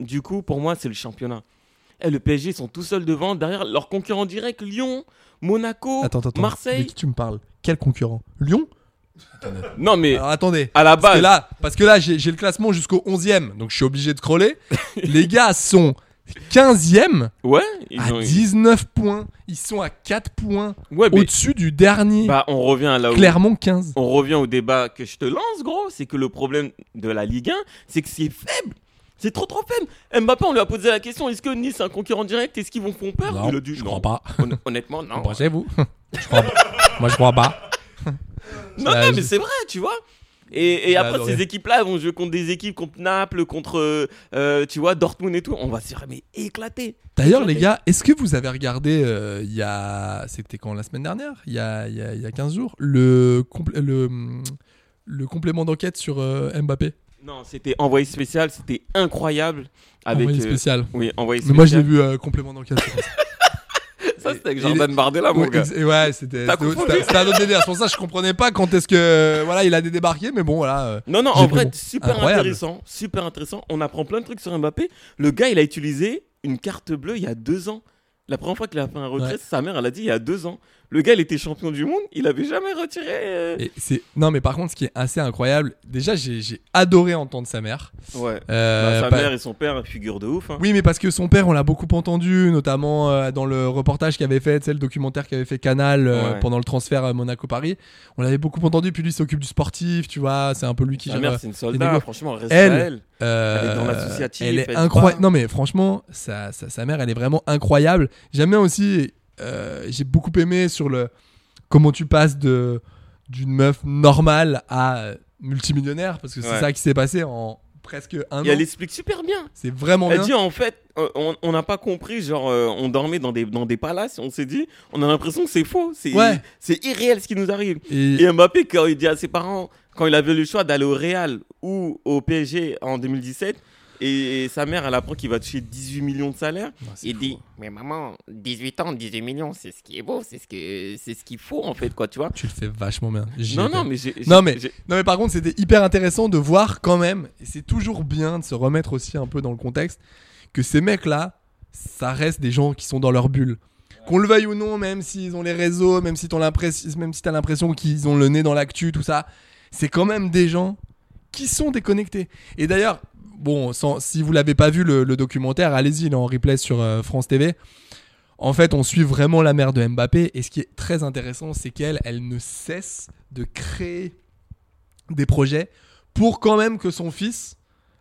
H: Du coup, pour moi, c'est le championnat. Et le PSG sont tout seuls devant, derrière leurs concurrents directs, Lyon, Monaco,
G: Attends, attends, attends. De
H: Marseille.
G: qui tu me parles? Quel concurrent? Lyon?
H: Non, mais
G: Alors attendez.
H: à la
G: Parce que
H: base,
G: là, parce que là j'ai le classement jusqu'au 11e, donc je suis obligé de scroller. Les gars sont 15e
H: ouais, ils
G: à
H: ont eu-
G: 19 points. Ils sont à 4 points
H: Ouais, mais-
G: au-dessus du dernier.
H: Bah, on revient à là où.
G: Clermont 15.
H: On revient au débat que je te lance, gros. C'est que le problème de la Ligue 1, c'est que c'est faible. C'est trop trop faible. Mbappé, on lui a posé la question est-ce que Nice est un concurrent direct Est-ce qu'ils vont font peur
G: Non,
H: Il a dit
G: je
H: non.
G: crois pas.
H: Hon- Honnêtement, non.
G: Pensez-vous Je crois pas. Moi je crois pas.
H: Non, non,
G: je-
H: mais c'est vrai, tu vois. Et, et
G: J'ai
H: après,
G: adoré.
H: ces équipes-là vont jouer contre des équipes contre Naples, contre, euh, euh, tu vois, Dortmund et tout. On va se faire mais éclater.
G: D'ailleurs, les gars, est-ce que vous avez regardé euh, il y a. C'était quand la semaine dernière? Il y, a, il, y a, il y a 15 jours le, complé- le, le complément d'enquête sur euh, Mbappé?
H: Non, c'était envoyé spécial, c'était incroyable. Avec,
G: Envoyé
H: euh,
G: spécial.
H: Oui, envoyé
G: Mais
H: spécial.
G: moi, je l'ai vu euh, complément d'enquête. ça.
H: C'était avec Jordan Bardella, mon
G: Ouais,
H: gars.
G: et ouais, c'était un autre délire. C'est pour ça que je comprenais pas quand est-ce que voilà il a débarqué, mais bon voilà. euh,
H: Non, non, en vrai,
G: bon.
H: super
G: Incroyable.
H: intéressant. Super intéressant. On apprend plein de trucs sur Mbappé. Le gars, il a utilisé une carte bleue il y a deux ans. La première fois qu'il a fait un retrait,
G: Ouais.
H: sa mère, elle a dit il y a deux ans. Le gars, il était champion du monde, il avait jamais retiré. euh,
G: Et c'est non mais par contre ce qui est assez incroyable, déjà j'ai j'ai adoré entendre sa mère.
H: Ouais.
G: Euh,
H: Bah, sa
G: pas-
H: mère et son père, figure de ouf. hein.
G: Oui, mais parce que son père, on l'a beaucoup entendu, notamment euh, dans le reportage qu'avait fait, tu sais, le documentaire qu'avait fait Canal
H: Ouais.
G: pendant le transfert à Monaco-Paris. On l'avait beaucoup entendu, puis lui s'occupe du sportif, tu vois, c'est un peu lui qui
H: Sa
G: gère,
H: mère, c'est une soldat. Franchement, respect
G: Elle,
H: à elle. Elle est dans l'associatif,
G: Elle est incroyable. Non, mais franchement, sa, sa, sa mère, elle est vraiment incroyable. J'aime bien aussi, euh, j'ai beaucoup aimé sur le comment tu passes de d'une meuf normale à multimillionnaire, parce que c'est
H: Ouais.
G: ça qui s'est passé en presque un
H: Et
G: an.
H: elle explique super bien.
G: C'est vraiment
H: Elle
G: bien.
H: dit en fait, euh, on on n'a pas compris, genre euh, on dormait dans des, dans des palaces, on s'est dit, on a l'impression que c'est faux, c'est
G: Ouais.
H: c'est irréel ce qui nous arrive.
G: Et-
H: Et, Mbappé, quand il dit à ses parents, quand il avait le choix d'aller au Real ou au PSG en 2017, et, et sa mère, elle apprend qu'il va toucher 18 millions de salaire, il dit, mais maman, 18 ans, 18 millions, c'est ce qui est beau, c'est ce c'est ce qu'il faut en fait, quoi, tu vois.
G: Tu le fais vachement bien.
H: Non, non, mais j'ai-
G: non mais non mais par contre c'était hyper intéressant de voir quand même et c'est toujours bien de se remettre aussi un peu dans le contexte que ces mecs là ça reste des gens qui sont dans leur bulle. Qu'on le veuille ou non, même s'ils ont les réseaux, même si t'as l'impression, même si t'as l'impression qu'ils ont le nez dans l'actu, tout ça, c'est quand même des gens qui sont déconnectés. Et d'ailleurs, bon, sans- si vous l'avez pas vu le, le documentaire, allez-y, il est en replay sur euh, France TV. En fait, on suit vraiment la mère de Mbappé. Et ce qui est très intéressant, c'est qu'elle, elle ne cesse de créer des projets pour quand même que son fils,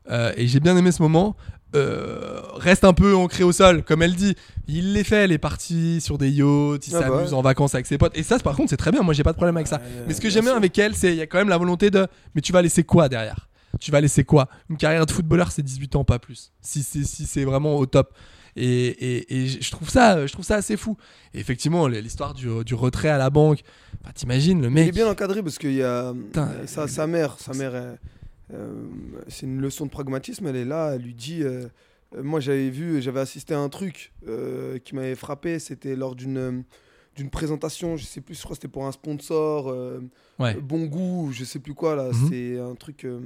G: euh, et j'ai bien aimé ce moment, euh, reste un peu ancré au sol. Comme elle dit, il les fait, elle est partie sur des yachts, il
E: Ah bah
G: s'amuse en vacances avec ses potes. Et ça, par contre, c'est très bien. Moi, j'ai pas de problème avec ça. Mais ce que j'aime bien avec elle, c'est il y a quand même la volonté de. Mais tu vas laisser quoi derrière? Tu vas laisser quoi? Une carrière de footballeur, c'est 18 ans, pas plus. Si c'est si c'est vraiment au top. Et, et, et je trouve ça, je trouve ça assez fou. Et effectivement, l'histoire du, du retrait à la banque. Bah, T'imagines le
E: Mais il
G: mec.
E: est bien encadré parce qu'il y a
G: Putain.
E: euh, sa, sa mère, sa mère, euh, euh, c'est une leçon de pragmatisme. Elle est là, elle lui dit. euh, euh, moi, j'avais vu, j'avais assisté à un truc euh, qui m'avait frappé. C'était lors d'une euh, d'une présentation, je sais plus, je crois que c'était pour un sponsor, euh,
G: Ouais.
E: bon goût, je sais plus quoi là.
G: Mhm.
E: C'est un truc euh,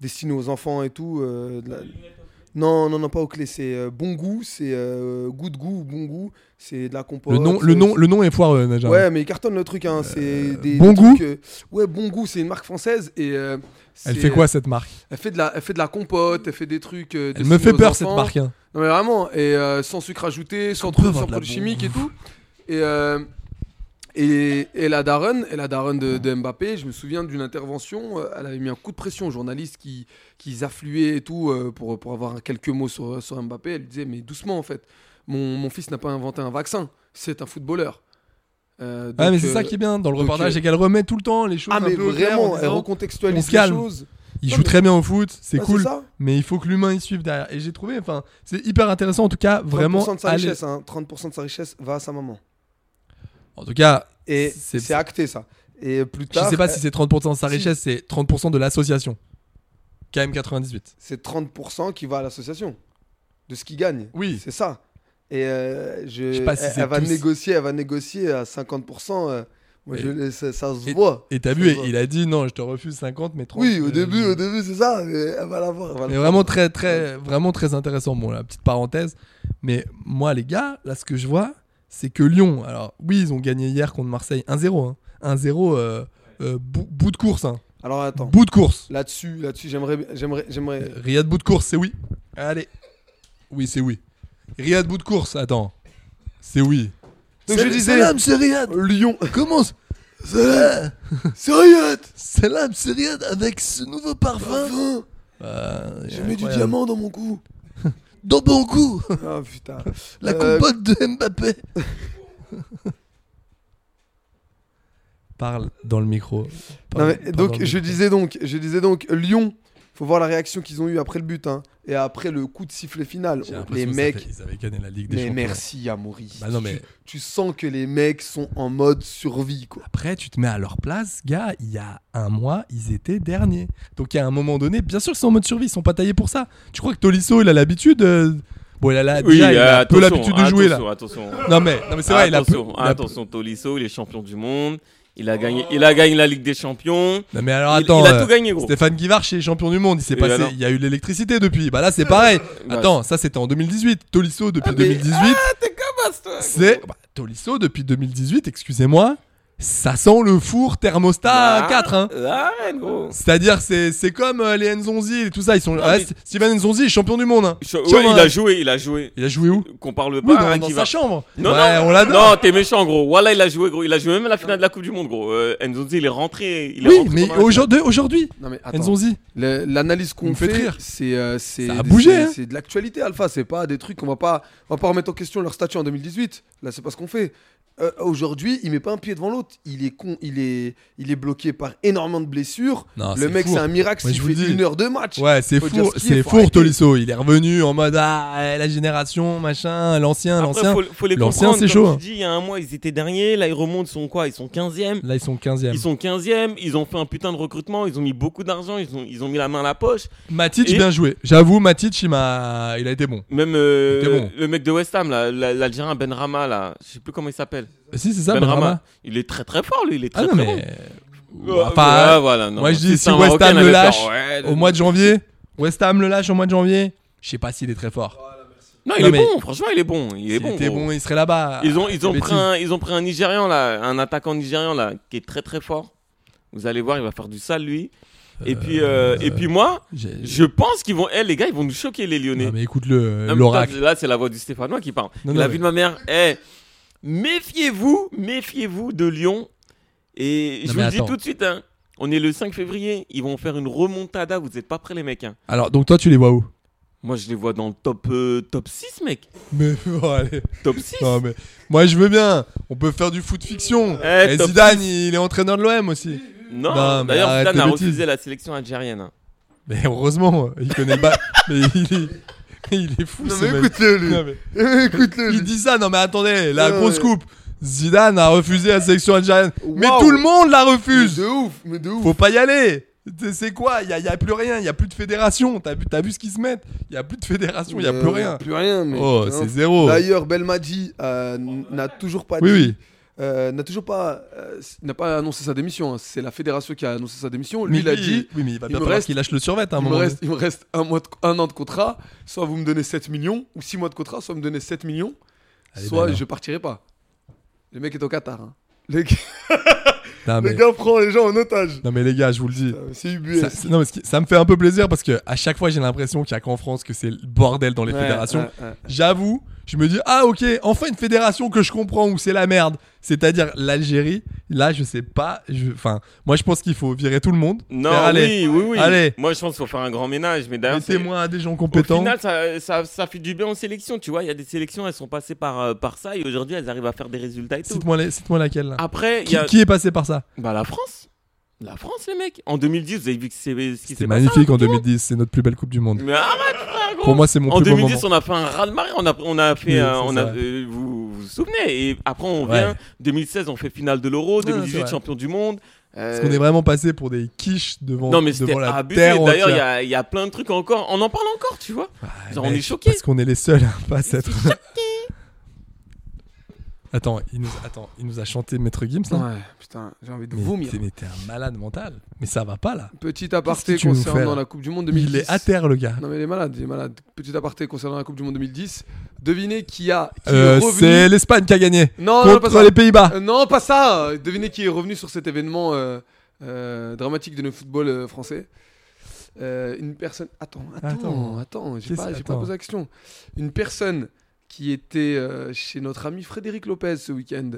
E: destiné aux enfants et tout. euh, la- Non, non, non, pas aux clés. C'est euh, bon goût, c'est euh, goût de goût, bon goût. C'est de la compote.
G: Le nom, le nom, le nom est foireux déjà.
E: Ouais, mais il cartonne le truc. Hein. C'est des,
G: Bon
E: des
G: Goût
E: trucs, euh, Ouais, bon goût, c'est une marque française. Et, euh,
G: Elle fait quoi cette marque
E: elle fait, de la, elle fait de la compote, elle fait des trucs. euh,
G: Elle me fait peur cette marque. hein.
E: Non, mais vraiment. Et euh, sans sucre ajouté, sans, trop- sans produits chimiques et tout. Et, euh, et, et la daronne, et la daronne de, de Mbappé, je me souviens d'une intervention. euh, Elle avait mis un coup de pression aux journalistes qui, qui affluaient et tout euh, pour, pour avoir quelques mots sur, sur Mbappé. Elle lui disait Mais doucement en fait. Mon, mon fils n'a pas inventé un vaccin, c'est un footballeur. Euh,
G: Ah, mais c'est
E: euh,
G: ça qui est bien dans le reportage, c'est qu'elle remet tout le temps les choses
E: ah
G: un
E: mais
G: peu
E: vraiment, elle recontextualise
G: on se
E: les choses.
G: Il
E: Non,
G: joue
E: mais-
G: très bien au foot, c'est
E: Ouais,
G: cool, mais il faut que l'humain y suive derrière. Et j'ai trouvé, enfin, c'est hyper intéressant en tout cas, vraiment.
E: 30% de sa richesse, hein, 30% de sa richesse va à sa maman.
G: En tout cas,
E: Et
G: c'est-
E: acté ça. Et plus
G: je
E: tard,
G: sais pas si c'est 30% de sa
E: si.
G: richesse, c'est 30% de l'association. KM98.
E: c'est 30% qui va à l'association de ce qu'il gagne.
G: Oui.
E: C'est ça. Et euh, je,
G: Je sais pas si
E: elle,
G: c'est
E: elle va
G: tous.
E: négocier, elle va négocier à 50%. euh, moi, je ça, ça se
G: Et-
E: voit.
G: Et t'as vu, il a dit non, je te refuse 50, mais 30.
E: Oui, au
G: euh,
E: début, au début, c'est ça. Mais elle va l'avoir.
G: Mais vraiment très, très, vraiment très intéressant. Bon, la petite parenthèse. Mais moi, les gars, là, ce que je vois, c'est que Lyon, alors oui, ils ont gagné hier contre Marseille 1-0. hein. 1-0, euh, euh, bout, bout de course. Hein.
E: Alors attends.
G: Bout de course.
E: Là-dessus, là-dessus, j'aimerais, j'aimerais, j'aimerais.
G: Riyad bout de course, c'est oui. Allez. Oui, c'est oui. Riyad bout de course, attends. C'est oui.
E: Donc
G: C'est-
E: je disais,
G: Salam, c'est Riyad.
E: Lyon.
G: Comment ça- Salam.
E: C'est Riyad.
G: Salam, c'est Riyad avec ce nouveau parfum. Euh,
E: J'ai mis du diamant dans mon cou.
G: Dans mon cou.
E: Ah putain.
G: La
E: Euh,
G: compote de Mbappé. Parle dans le micro.
E: Non, mais donc
G: le
E: je
G: micro.
E: disais donc, je disais donc Lyon. Faut voir la réaction qu'ils ont eu après le but hein, et après le coup de sifflet final.
G: J'ai
E: Les mecs,
G: fait- ils avaient gagné la Ligue des
E: mais
G: Champions.
E: merci à Maurice.
G: Bah non, mais-
E: tu, tu sens que les mecs sont en mode survie quoi.
G: Après, tu te mets à leur place, gars, il y a un mois, ils étaient derniers. Donc, il y a un moment donné, bien sûr qu'ils sont en mode survie, ils sont pas taillés pour ça. Tu crois que Tolisso, il a l'habitude euh, Bon, il a, la-
H: Oui,
G: déjà, il a peu l'habitude de jouer là.
H: attention, attention.
G: Non, mais, non, mais c'est vrai, il a peu-
H: attention,
G: il a peu-
H: attention, Tolisso, il est champion du monde. Il a gagné, il a gagné la Ligue des Champions.
G: Non mais alors
H: Il-
G: attends,
H: il a
G: euh,
H: tout gagné, gros.
G: Stéphane Guivard chez champion du monde, il s'est passé, il y a eu l'électricité depuis. Bah là c'est pareil.
H: Bah,
G: attends, ça c'était en 2018. Tolisso depuis
H: Ah, mais-
G: 2018.
H: Ah, t'es comme toi.
G: C'est bah, Tolisso depuis 2018, excusez-moi. Ça sent le four thermostat
H: Ah,
G: 4 hein.
H: Arrête, gros.
G: C'est-à-dire c'est c'est comme euh, les Nzonzi et tout ça, ils sont
H: Non,
G: ouais,
H: mais-
G: c'est- Steven Nzonzi est champion du monde hein. Tiens,
H: il
G: hein.
H: a joué, il a joué.
G: Il a joué où?
H: Qu'on parle
G: Oui,
H: pas.
G: dans,
H: hein,
G: dans
H: qui
G: sa
H: va-
G: chambre.
H: Non,
G: Ouais,
H: non,
G: on l'adore.
H: non, t'es méchant, gros. Voilà, il a joué, gros. Il a joué même à la finale de la Coupe du Monde, gros. Euh, Nzonzi, il est rentré. Il est
G: Oui,
H: rentré
G: mais aujourd'hui aujourd'hui
E: Non mais attends.
G: Nzonzi.
E: L'analyse qu'on
G: fait
E: c'est euh, c'est
G: Ça a bougé,
E: c'est-
G: hein.
E: c'est de l'actualité Alpha, c'est pas des trucs qu'on va pas on va pas remettre en question leur statut en 2018. Là, c'est pas ce qu'on fait. Euh, Aujourd'hui, il met pas un pied devant l'autre. Il est con, il est il est bloqué par énormément de blessures.
G: Non,
E: le mec, c'est un miracle s'il
G: je vous
E: fait
G: dis.
E: une heure de match.
G: Ouais, c'est
E: est,
G: c'est
E: arrêter.
G: Tolisso. Il est revenu en mode ah la génération machin, l'ancien, l'ancien.
H: faut, faut les
G: L'ancien c'est chaud. hein.
H: tu dis, il y a un mois, ils étaient derniers. Là, ils remontent, ils sont quoi? Ils sont 15e.
G: Là ils sont 15e.
H: Ils sont 15e. Ils ont fait un putain de recrutement. Ils ont mis beaucoup d'argent. Ils ont, ils ont mis la main à la poche.
G: Matic
H: Et-
G: bien joué. J'avoue Matic il m'a il a été bon.
H: Même euh,
G: bon.
H: le mec de West Ham, l'Algérien Ben Rama, là, je sais plus comment il s'appelle.
G: Si c'est ça
H: Ben
G: Ben
H: Rama.
G: Rama.
H: Il est très très fort, lui. Il est très
G: Ah non
H: très
G: mais
H: bon.
G: Ouais, enfin,
H: ouais, voilà, non.
G: moi je dis si West Ham le lâche
H: ouais,
G: au mois de janvier, West Ham le lâche au mois de janvier, je sais pas s'il est très fort.
H: Non, il
G: Non,
H: est
G: mais-
H: bon. Franchement, il est bon. Il est
G: S'il
H: bon.
G: était bon, il serait là-bas.
H: Ils ont, ils ont pris un, ils ont pris un Nigérian là, un attaquant nigérian là, qui est très très fort. Vous allez voir, il va faire du sale lui. Et puis, euh, et puis moi, je pense qu'ils vont, eh les gars, ils vont nous choquer les Lyonnais.
G: Non mais écoute-le, euh,
H: Ah,
G: l'oracle.
H: Là, c'est la voix du Stéphanois qui parle.
G: Non,
H: Il
G: non,
H: a
G: mais-
H: vu de ma mère. Eh, méfiez-vous, méfiez-vous de Lyon. Et je vous le dis
G: attends.
H: tout de suite, hein, on est le 5 février. Ils vont faire une remontada. Vous êtes pas prêts, les mecs. hein.
G: Alors donc toi tu les vois où?
H: Moi, je les vois dans le top, euh, top 6, mec.
G: Mais oh, allez.
H: Top 6.
G: Non mais moi je veux bien. On peut faire du foot fiction.
H: Eh,
G: Et
H: top
G: Zidane il est entraîneur de l'OM aussi.
H: Non,
G: Non, mais
H: d'ailleurs,
G: arrête
H: Zidane
G: tes
H: a
G: bêtises.
H: refusé la sélection algérienne. hein.
G: Mais heureusement, il connaît pas. mais il est, il est fou.
E: Non
G: ce
E: mais
G: mec.
E: écoute-le lui.
G: Non, mais-
E: Écoute-le.
G: Il dit ça, non mais attendez, la
E: Ouais,
G: grosse
E: ouais.
G: coupe. Zidane a refusé la sélection algérienne. Mais
E: Waouh.
G: tout le monde la
E: Mais
G: refuse.
E: de ouf, mais de ouf.
G: Faut pas y aller. C'est- C'est quoi? Il y a, y a plus rien, il y a plus de fédération. T'as vu, t'as vu ce qu'ils se mettent? Il y a plus de fédération, il y a
E: Euh,
G: plus rien.
E: Plus rien. Mais
G: Oh,
E: putain.
G: c'est zéro.
E: D'ailleurs, Belmadi euh, n- n'a toujours pas
G: Oui,
E: dit.
G: oui.
E: Euh, n'a toujours pas euh, n'a pas annoncé sa démission. hein. C'est la fédération qui a annoncé sa démission. Lui,
G: Mais
E: il a dit.
G: Oui, mais il va
E: il me reste-
G: qu'il lâche le survêt à un
E: Il me,
G: moment.
E: reste, il me reste un, mois de- un an de contrat. Soit vous me donnez 7 millions, ou 6 mois de contrat, soit vous me donnez 7 millions,
G: Allez,
E: soit
G: ben
E: je partirai pas. Le mec est au Qatar. hein. Le,
G: Non, mais,
E: gars prend les gens en otage.
G: non, mais les gars, je vous le dis.
E: C'est.
G: Ça, non, mais ça me fait un peu plaisir parce que à chaque fois j'ai l'impression qu'il y a qu'en France que c'est le bordel dans les
E: Ouais,
G: fédérations.
E: ouais, ouais.
G: J'avoue, je me dis ah ok, enfin une fédération que je comprends où c'est la merde. C'est-à-dire l'Algérie. Là, je sais pas. je- Enfin, moi je pense qu'il faut virer tout le monde.
H: Non,
G: Faire, allez,
H: oui, oui, oui.
G: allez.
H: Moi, je pense qu'il faut faire un grand ménage. Mais d'ailleurs,
G: mettez-moi des gens
H: au
G: compétents.
H: final, ça, ça, ça fait du bien aux sélections. Tu vois, il y a des sélections, elles sont passées par, euh, par ça et aujourd'hui, elles arrivent à faire des résultats et tout.
G: Cite-moi les- laquelle là.
H: Après,
G: Qui,
H: y a
G: qui est passé par ça?
H: Bah, la France. La France, les mecs. En 2010, vous avez vu que c'est- ce qui s'est
G: magnifique en
H: tout le monde
G: 2010, c'est notre plus belle Coupe du Monde.
H: Mais arrête, frère, gros.
G: Pour moi, c'est mon
H: En
G: plus beau
H: 2010,
G: moment.
H: on a fait un raz-de-marée. On a, on a fait.
G: Oui,
H: on a,
G: ça.
H: euh, vous, vous vous souvenez Et après, on
G: Ouais.
H: vient. 2016, on fait finale de l'Euro.
G: Non, non, c'est
H: 2018,
G: vrai.
H: champion du monde. Euh,
G: Parce qu'on est vraiment passé pour des quiches devant,
H: Non, mais c'était
G: devant la
H: abusé.
G: terre
H: D'ailleurs, il y a, il y a plein de trucs encore. On en parle encore, tu vois. Genre, on est choqués.
G: Parce qu'on est les seuls à pas s'être. Attends, il nous, attends, il nous a chanté Maître Gims là
E: Ouais, putain, j'ai envie de
G: Mais
E: vomir.
G: t'es- Mais t'es un malade mental. Mais ça va pas là.
E: Petit aparté concernant la Coupe du Monde 2010.
G: Il est à terre le gars.
E: Non mais il est malade, il est malade. Petit aparté concernant la Coupe du Monde 2010. Devinez qui a qui
G: Euh,
E: est revenu.
G: c'est l'Espagne qui a gagné.
E: Non, pas ça.
G: les Pays-Bas.
E: Euh, non, pas ça. Devinez qui est revenu sur cet événement euh, dramatique de notre football français. Une personne. Attends, attends,
G: Attends.
E: attends. J'ai pas, j'ai pas posé la question. Une personne qui était euh, chez notre ami Frédéric Lopez ce week-end.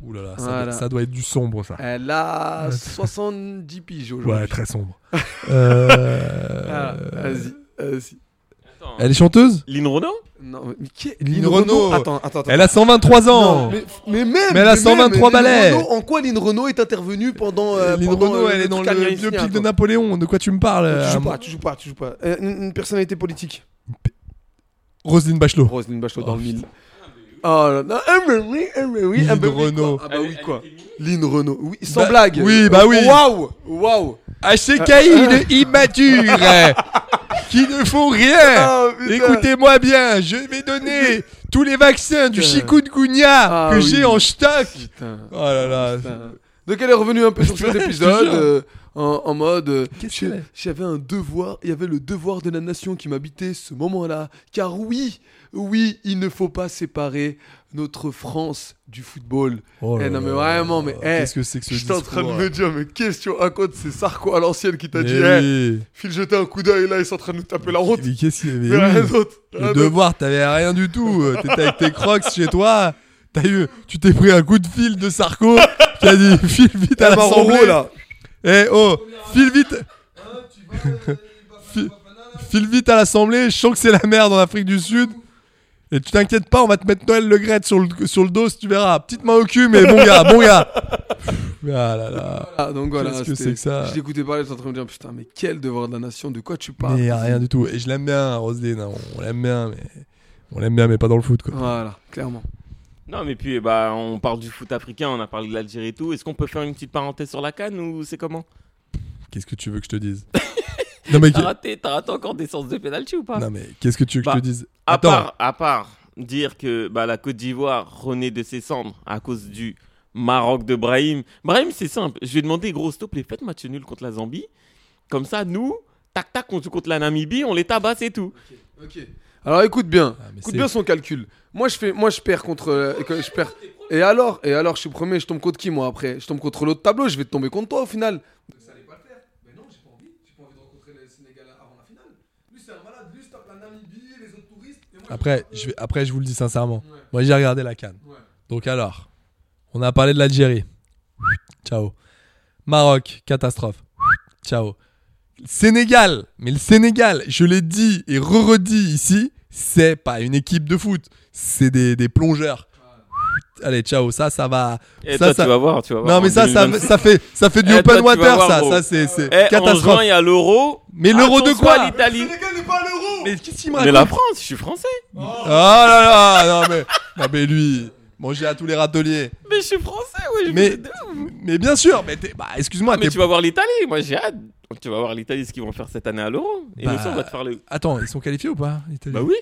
G: Ouh là là, ça,
E: Voilà.
G: doit, ça doit être du sombre ça.
E: Elle a
G: Ouais.
E: 70 piges aujourd'hui.
G: Ouais, très sombre. Euh,
E: Voilà, Vas-y, vas-y.
G: Elle est chanteuse?
H: Lynn Renault?
E: Non, mais qui est
G: Lynn Renault.
E: Attends, attends, attends.
G: Elle a 123 ans.
E: Non, mais, mais même.
G: Mais elle a
E: même,
G: 123
E: Lynn
G: balais.
E: Renault, en quoi Lynn Renault est intervenue pendant. euh,
G: Lynn
E: pendant,
G: Renault,
E: euh,
G: elle est dans le biopic de. Napoléon. De quoi tu me parles
E: Tu joues pas, tu joues pas, tu joues pas. Une, une personnalité politique.
G: Roselyne Bachelot.
E: Roselyne Bachelot dans
G: Oh,
E: le mille. Oh là là, ah, mais oui, ah, mais oui,
G: Lynn
E: ah, bah oui,
G: Renault.
E: quoi. Ah bah oui, quoi. Lynn Renault, oui, sans
G: Bah,
E: blague.
G: oui, bah oui.
E: Waouh, waouh.
G: HCKI immature qui ne font rien.
E: Ah, putain.
G: Écoutez-moi bien, je vais donner tous les vaccins du
E: Putain.
G: chikungunya
E: Ah
G: que
E: oui.
G: j'ai en stock.
E: Putain.
G: Oh là là.
E: Putain. Donc elle est revenue un peu sur cet épisode euh, en, en mode euh, j'avais un devoir, il y avait le devoir de la nation qui m'habitait ce moment-là. Car oui, oui, il ne faut pas séparer notre France du football.
G: Oh
E: Eh non mais vraiment, mais eh,
G: Qu'est-ce que c'est que ce
E: J'étais en train de me
G: là
E: dire, mais question à côté, c'est Sarko à l'ancienne qui t'a dit, eh, file jeter un coup d'œil là, ils sont en train de nous taper la honte.
G: Mais qu'est-ce qu'il y avait Le devoir, t'avais rien du tout. T'étais avec tes crocs chez toi. T'as eu, tu t'es pris un coup de fil de Sarko qui a dit file vite à l'assemblée
E: là.
G: Eh oh, file vite. File- File vite à l'assemblée. Je sens que c'est la merde en Afrique du Sud. Et tu t'inquiètes pas, on va te mettre Noël Le Gret sur le, sur le dos, si tu verras. Petite main au cul, mais bon gars, bon gars. Ah là là.
E: Ah, donc voilà,
G: Qu'est-ce que c'est que ça
E: Je l'écoutais parler, j'étais en train de me dire, putain, mais quel devoir de la nation, de quoi tu parles
G: Mais rien du tout. Et je l'aime bien, Roselyne. hein. On l'aime bien, mais on l'aime bien, mais pas dans le foot, quoi.
E: Voilà, clairement.
H: Non, mais puis, bah, on parle du foot africain, on a parlé de l'Algérie et tout. Est-ce qu'on peut faire une petite parenthèse sur la canne ou c'est comment?
G: Qu'est-ce que tu veux que je te dise? Non mais,
H: T'as raté, t'as raté encore des sens de pénalty ou pas?
G: Non mais qu'est-ce que tu veux que
H: Bah,
G: je te dise?
H: À part, à part dire que bah, la Côte d'Ivoire renaît de ses cendres à cause du Maroc de Brahim. Brahim, c'est simple. Je vais demander, gros stop, les faites match nul contre la Zambie. Comme ça, nous, tac tac, on joue contre la Namibie, on les tabasse et tout.
E: Ok. Alors écoute bien,
G: Ah,
E: écoute bien son calcul. Moi je fais, moi je perds contre, euh, je perds. Et alors, et alors je suis premier, je tombe contre qui moi après? Je tombe contre l'autre tableau, je vais tomber contre toi au final. Ça allait pas le faire. Mais non, j'ai pas envie. J'ai pas envie de rencontrer le Sénégal avant la finale. Lui c'est un malade, lui il tape la Namibie, les autres touristes. Et moi,
G: Après, je vais, après, je vous le dis sincèrement.
E: Ouais.
G: Moi, j'ai regardé la canne.
E: Ouais.
G: Donc alors, on a parlé de l'Algérie. Ciao. Maroc, catastrophe. Ciao. Sénégal, mais le Sénégal, je l'ai dit et re-redit ici, c'est pas une équipe de foot, c'est des, des plongeurs. Allez, ciao, ça, ça va.
H: Et
G: ça,
H: toi,
G: ça-
H: tu vas voir, tu vas voir.
G: Non,
H: en
G: mais ça, ça,
H: 2026.
G: ça fait, ça fait du
H: Eh,
G: open water,
H: voir,
G: ça. Ça, c'est, c'est
H: Eh, en
G: catastrophe.
H: juin, il y a l'euro.
G: Mais l'euro de quoi?
H: l'Italie.
E: Sénégal n'est pas l'euro
G: Mais qu'est-ce qu'il me
H: Mais
G: raconte?
H: la France, je suis français.
G: Oh là là, non mais, non mais lui, manger à tous les râteliers.
H: Mais je suis français, oui.
G: Mais, mais bien sûr, mais t'es- bah, excuse-moi,
H: mais
G: t'es-
H: tu vas voir l'Italie, moi j'ai hâte. Tu vas voir l'Italie, ce qu'ils vont faire cette année à l'euro. Et
G: Bah,
H: nous, ça, on va te faire le.
G: Attends, ils sont qualifiés ou pas l'Italie?
H: Bah oui.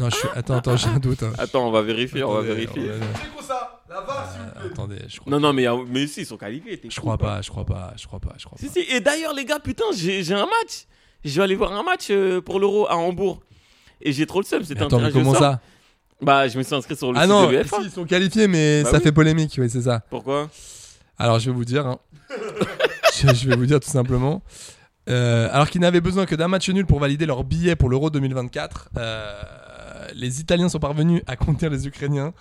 G: Non, je suis... attends, attends, j'ai un doute. hein.
H: Attends, on va vérifier, on va
G: Attendez,
H: vérifier.
G: on va-
E: C'est quoi ça La VAR s'il vous plaît.
G: Attendez, je crois,
H: Non, non, mais, euh, mais si, ils sont qualifiés. t'es
G: je crois pas, je crois pas, je crois pas, je crois pas.
H: Si, si. Et d'ailleurs, les gars, putain, j'ai un match. Je vais aller voir un match euh, pour l'Euro à Hambourg. Et j'ai trop le seum, c'était un
G: attends, mais comment ça?
H: Bah, je me suis inscrit sur le
G: Ah
H: site
G: non,
H: de
G: si, ils sont qualifiés, mais
H: Bah
G: ça
H: oui.
G: fait polémique, oui, c'est ça.
H: Pourquoi?
G: Alors, je vais vous dire. hein. je, je vais vous dire tout simplement. Euh, alors qu'ils n'avaient besoin que d'un match nul pour valider leur billet pour l'Euro 2024, euh, les Italiens sont parvenus à contenir les Ukrainiens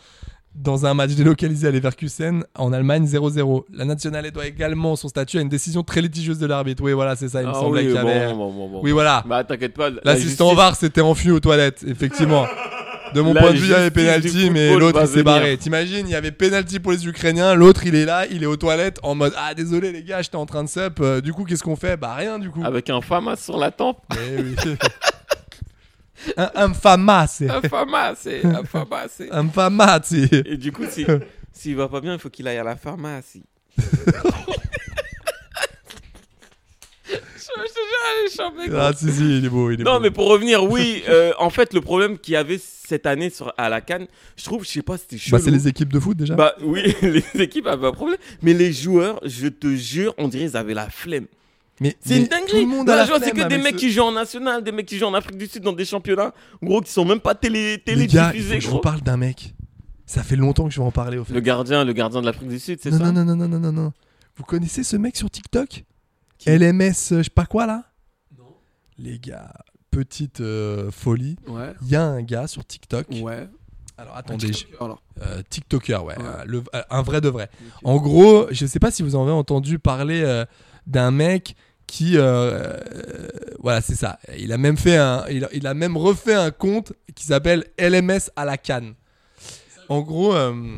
G: dans un match délocalisé à Leverkusen en Allemagne 0-0. La nationale doit également son statut à une décision très litigieuse de l'arbitre. Oui, voilà, c'est ça. Il me
H: Ah
G: semblait
H: oui,
G: qu'il y avait.
H: bon, bon, bon.
G: Oui, voilà.
H: Bah, t'inquiète pas. la
G: L'assistant
H: justice-
G: VAR s'était enfui aux toilettes, effectivement. De mon
H: La
G: point de vue, il y avait
H: du
G: mais l'autre s'est barré. T'imagines, il y avait penalty pour les Ukrainiens, l'autre il est là, il est aux toilettes en mode Ah, désolé les gars, j'étais en train de sup. Euh, du coup, qu'est-ce qu'on fait? Bah, rien du coup.
H: Avec un famas sur la tempe.
G: Eh oui. un, un famas.
H: Un famas, c'est un famas. c'est-
G: Un famas.
H: Et du coup, si- s'il va pas bien, il faut qu'il aille à la pharmacie. je, je te jure, elle est chambée, gros.
G: Ah, si, si, il est beau. Il est
H: Non,
G: beau.
H: mais pour revenir, oui, euh, en fait, le problème qu'il y avait cette année sur, à la Cannes, je trouve, je sais pas, c'était chelou.
G: Bah, c'est les équipes de foot déjà.
H: Bah oui, les équipes avaient un problème. Mais les joueurs, je te jure, on dirait qu'ils avaient la flemme.
G: mais
H: C'est une
G: tout le
H: dinguerie.
G: monde
H: Là,
G: a la
H: je vois, c'est que des mecs
G: ce-
H: qui jouent en national, des mecs qui jouent en Afrique du Sud dans des championnats, gros, qui sont même pas télé,
G: Les gars, que je
H: gros.
G: vous parle d'un mec. Ça fait longtemps que je vais en parler au fait.
H: Le gardien, le gardien de l'Afrique du Sud, c'est ça
G: non, non, non, non, non, non, non. Vous connaissez ce mec sur TikTok? LMS, euh, je sais pas quoi là?
C: Non.
G: Les gars, petite euh, folie.
E: Ouais.
G: Il y a un gars sur TikTok.
E: Ouais.
G: Alors attendez, je-
E: Alors.
G: euh, TikToker, ouais,
E: Ouais.
G: euh, le- euh, un vrai de vrai. En gros, je sais pas si vous en avez entendu parler euh, d'un mec qui, euh, euh, voilà, c'est ça. Il a même fait un, il a, il a même refait un compte qui s'appelle LMS à la canne. En gros, euh,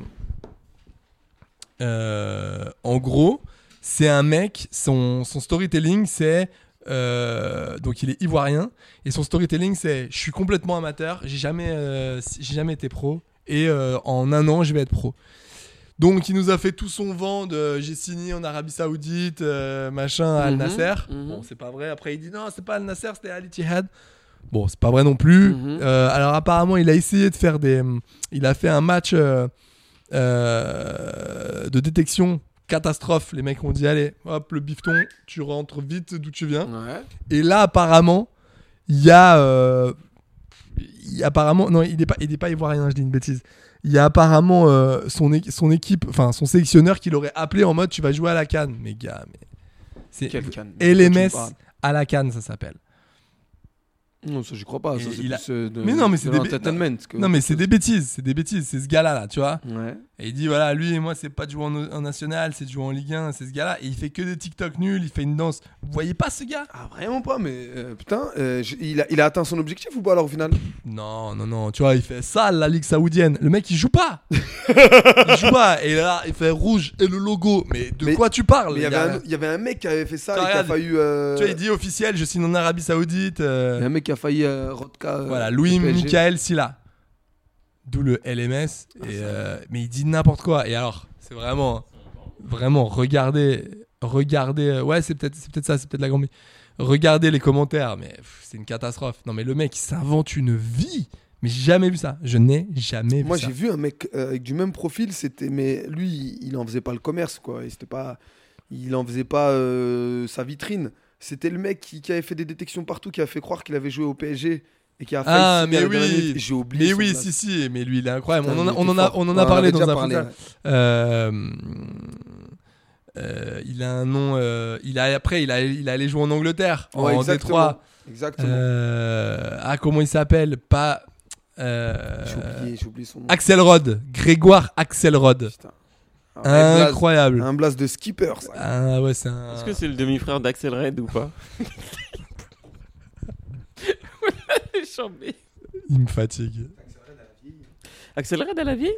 G: euh, en gros, c'est un mec. Son, son storytelling, c'est euh, donc il est ivoirien et son storytelling, c'est je suis complètement amateur, j'ai jamais, euh, j'ai jamais été pro et euh, en un an je vais être pro. Donc il nous a fait tout son vent de j'ai signé en Arabie Saoudite, euh, machin, à Al
E: Mhm,
G: Nasser.
E: mhm.
G: Bon, c'est pas vrai. Après il dit non, c'est pas Al Nasser, c'était Al Ittihad. Bon, c'est pas vrai non plus.
E: Mhm.
G: Euh, alors apparemment, il a essayé de faire des. Il a fait un match euh, de détection catastrophe. Les mecs ont dit allez, hop, le bifton, tu rentres vite d'où tu viens.
E: Ouais.
G: Et là, apparemment, il y a. euh, y apparemment. Non, il n'est pas, il est pas ivoirien, je dis une bêtise. Il y a apparemment euh, son, son équipe, enfin son sélectionneur qui l'aurait appelé en mode tu vas jouer à la canne. Mais gars, mais. C'est LMS à la canne, ça s'appelle.
E: Non, ça, j'y crois pas. Ça,
G: a-
E: plus, euh, de-
G: mais c'est des Non, mais c'est des bêtises, c'est des bêtises. C'est ce gars-là, là, tu vois.
E: Ouais.
G: Et il dit voilà, lui et moi, c'est pas de jouer en, en national, c'est de jouer en Ligue 1, c'est ce gars-là. Et il fait que des TikTok nuls, il fait une danse. Vous voyez pas ce gars?
E: Ah, vraiment pas, mais euh, putain, euh, il, a, il a atteint son objectif ou pas alors au final?
G: Non, non, non, tu vois, il fait sale la Ligue Saoudienne. Le mec, il joue pas. il joue pas. Et là, il fait rouge et le logo. Mais de
E: Mais-
G: quoi tu parles
E: Mais il y,
G: a-
E: avait un, il y avait un mec qui avait fait ça et qui a
G: Regarde.
E: failli. euh,
G: Tu vois, il dit officiel, je signe en Arabie Saoudite. euh,
E: il y a un mec qui a failli euh, Rodka. euh,
G: Voilà, Louis
E: PSG.
G: Michael Silla. D'où le LMS. Et, euh, mais il dit n'importe quoi. Et alors, c'est vraiment, vraiment, regardez, regardez. euh, Ouais, c'est peut-être, c'est peut-être ça, c'est peut-être la grande. Regardez les commentaires, mais c'est une catastrophe. Non, mais le mec, il s'invente une vie. Mais j'ai jamais vu ça. Je n'ai jamais vu
E: Moi,
G: ça.
E: j'ai vu un mec euh, avec du même profil, c'était mais lui, il en faisait pas le commerce quoi. Il c'était pas, il en faisait pas euh, sa vitrine. C'était le mec qui, qui avait fait des détections partout, qui a fait croire qu'il avait joué au PSG et qui a failli
G: Ah,
E: signer à
G: mais oui.
E: J'ai oublié.
G: Mais oui, si, si. Mais lui, il est incroyable.
E: Putain,
G: on en a, on en a,
E: fort.
G: on en
E: Ouais,
G: a
E: on
G: parlé dans un
E: parlé, ouais.
G: Euh, euh, il a un nom. euh, il a après, il a, il a allé jouer en Angleterre,
E: Ouais,
G: en
E: exactement.
G: Détroit.
E: Exactement.
G: Euh, ah, comment il s'appelle? Pas. euh,
E: J'ai oublié, son nom.
G: Axelrod. Grégoire Axelrod.
E: Putain. Blaze-
G: Incroyable.
E: Un blast de skipper, ça.
G: Ah ouais, c'est un.
H: Est-ce que c'est le demi-frère d'Axel Red ou pas? Chambé.
G: Il me fatigue.
H: Axel Red à la vie?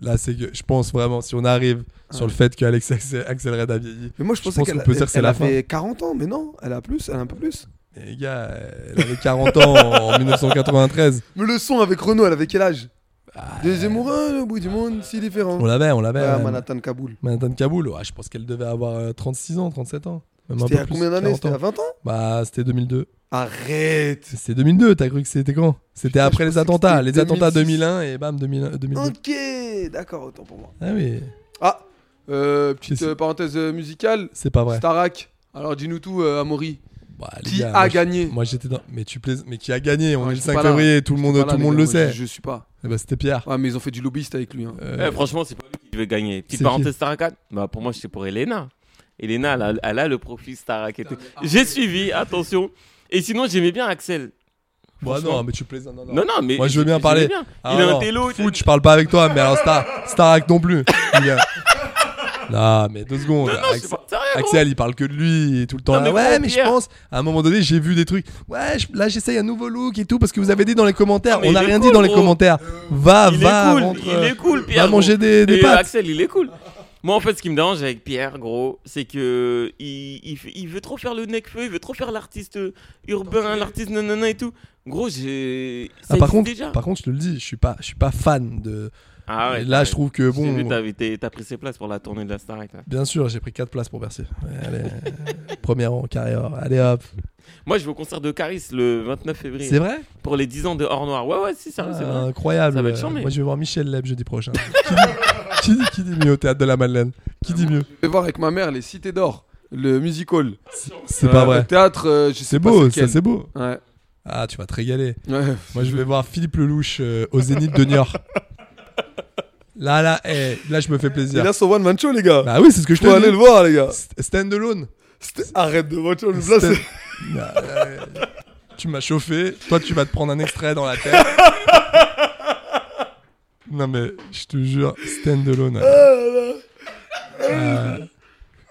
G: Là, c'est que je pense vraiment, si on arrive sur le fait que Alex Axel, Axelred a vieilli.
E: Mais moi, je pensais
G: pense
E: qu'elle
G: qu'on peut dire que c'est
E: elle
G: la fin.
E: avait 40 ans, mais non, elle a plus, elle a un peu plus.
G: Et les gars, elle avait 40 ans en 1993.
E: Mais le son avec Renault, elle avait quel âge? Des amoureux au bout du monde, si différent.
G: On l'avait, on l'avait.
E: Ouais,
G: euh,
E: Manhattan Kaboul.
G: Manhattan Kaboul, ouais, je pense qu'elle devait avoir euh, 36 ans, 37 ans. Même un
E: C'était à
G: plus,
E: combien d'années?
G: 40
E: C'était à 20 ans?
G: Bah, c'était 2002.
E: Arrête
G: C'était 2002, t'as cru que c'était quand? C'était après les attentats.
E: c'était
G: Les attentats
E: 2006.
G: 2001 et bam, 2000 2002.
E: Ok, d'accord, autant pour moi.
G: Ah oui,
E: Ah, euh, petite euh, parenthèse euh, musicale.
G: c'est pas vrai.
E: Starak. Alors dis-nous tout, euh, Amaury.
G: Bah,
E: Qui
G: gars,
E: a
G: moi,
E: gagné?
G: Moi j'étais dans. Mais tu plais... Mais qui a gagné? On
E: Ouais,
G: est le
E: j'étais
G: 5
E: pas là.
G: février, tout le monde, tout le monde
E: gars,
G: le sait.
E: Je, je suis pas.
G: Eh bah, c'était Pierre.
E: Ouais, mais ils ont fait du lobbyiste avec lui. hein.
G: Euh,
H: Eh, Franchement, c'est pas lui qui devait gagner. Petite
G: C'est
H: parenthèse Starakat. Bah, pour moi, j'étais pour Elena. Elena, elle a, elle a le profil Starak. J'ai suivi, attention. Et sinon, j'aimais bien Axel. Franchement.
G: non, mais tu plaisantes. Non, non.
H: Non, non, mais.
G: Moi je veux bien parler.
H: bien.
G: Ah,
H: Il a
G: non.
H: un télo.
G: Foot, je parle pas avec toi, mais alors Star, Starac non plus. non, mais deux secondes.
H: Non, non, je
G: Axel-
H: suis pas sérieux.
G: Axel, il parle que de lui tout le temps.
H: Non,
G: là,
H: mais
G: ouais, mais je pense. À un moment donné, j'ai vu des trucs. Ouais, je- là, j'essaye un nouveau look et tout parce que vous avez dit dans les commentaires. On n'a
H: est
G: rien
H: cool,
G: dit dans les
H: gros.
G: commentaires. Va,
H: il
G: va,
H: est cool,
G: rentre,
H: il est cool,
G: va
H: Pierre.
G: manger
H: gros.
G: des, des
H: Et
G: pâtes.
H: Axel, il est cool. Moi, en fait, ce qui me dérange avec Pierre, gros, c'est que il, il, fait- il veut trop faire le necfeu, il veut trop faire l'artiste urbain, l'artiste nanana et tout. Gros, j'ai.
G: Ah, par contre,
H: déjà.
G: par contre, je te le dis, je suis pas, je suis pas fan de.
H: Ah ouais,
G: là, je trouve que bon.
H: t'as- t'as pris ses places pour la tournée de la Starac. là.
G: Bien sûr, j'ai pris 4 places pour Bercy. Ouais, allez, premier rang, carré or. Allez hop.
H: Moi, je vais au concert de Caris le 29 février.
G: C'est vrai
H: Pour les 10 ans de Hors Noir. Ouais, ouais, si, sérieux, c'est vrai.
G: Incroyable.
H: Ça va être charmé.
G: Moi, je vais voir Michel Leb jeudi prochain. qui, dit, qui, dit, qui dit mieux au théâtre de la Madeleine Qui dit mieux
E: Je vais voir avec ma mère les Cités d'Or, le musical.
G: C'est pas
E: Euh,
G: vrai.
E: Le théâtre, euh, je sais
G: C'est
E: pas
G: beau,
E: lequel.
G: ça c'est beau.
E: Ouais.
G: Ah, tu vas te régaler.
E: Ouais.
G: Moi, je vais voir Philippe Lelouch euh, au Zénith de Niort. Là, là, eh, là, je me fais plaisir.
E: Il a son one man show, les gars.
G: Bah oui, c'est ce que je te
E: Faut
G: dis.
E: aller le voir, les gars.
G: St- Stand alone.
E: Arrête de watch on. Là,
G: Stand-
E: c'est-
G: euh, tu m'as chauffé. Toi, tu vas te prendre un extrait dans la tête. non, mais je te jure, stand alone. ouais. Euh,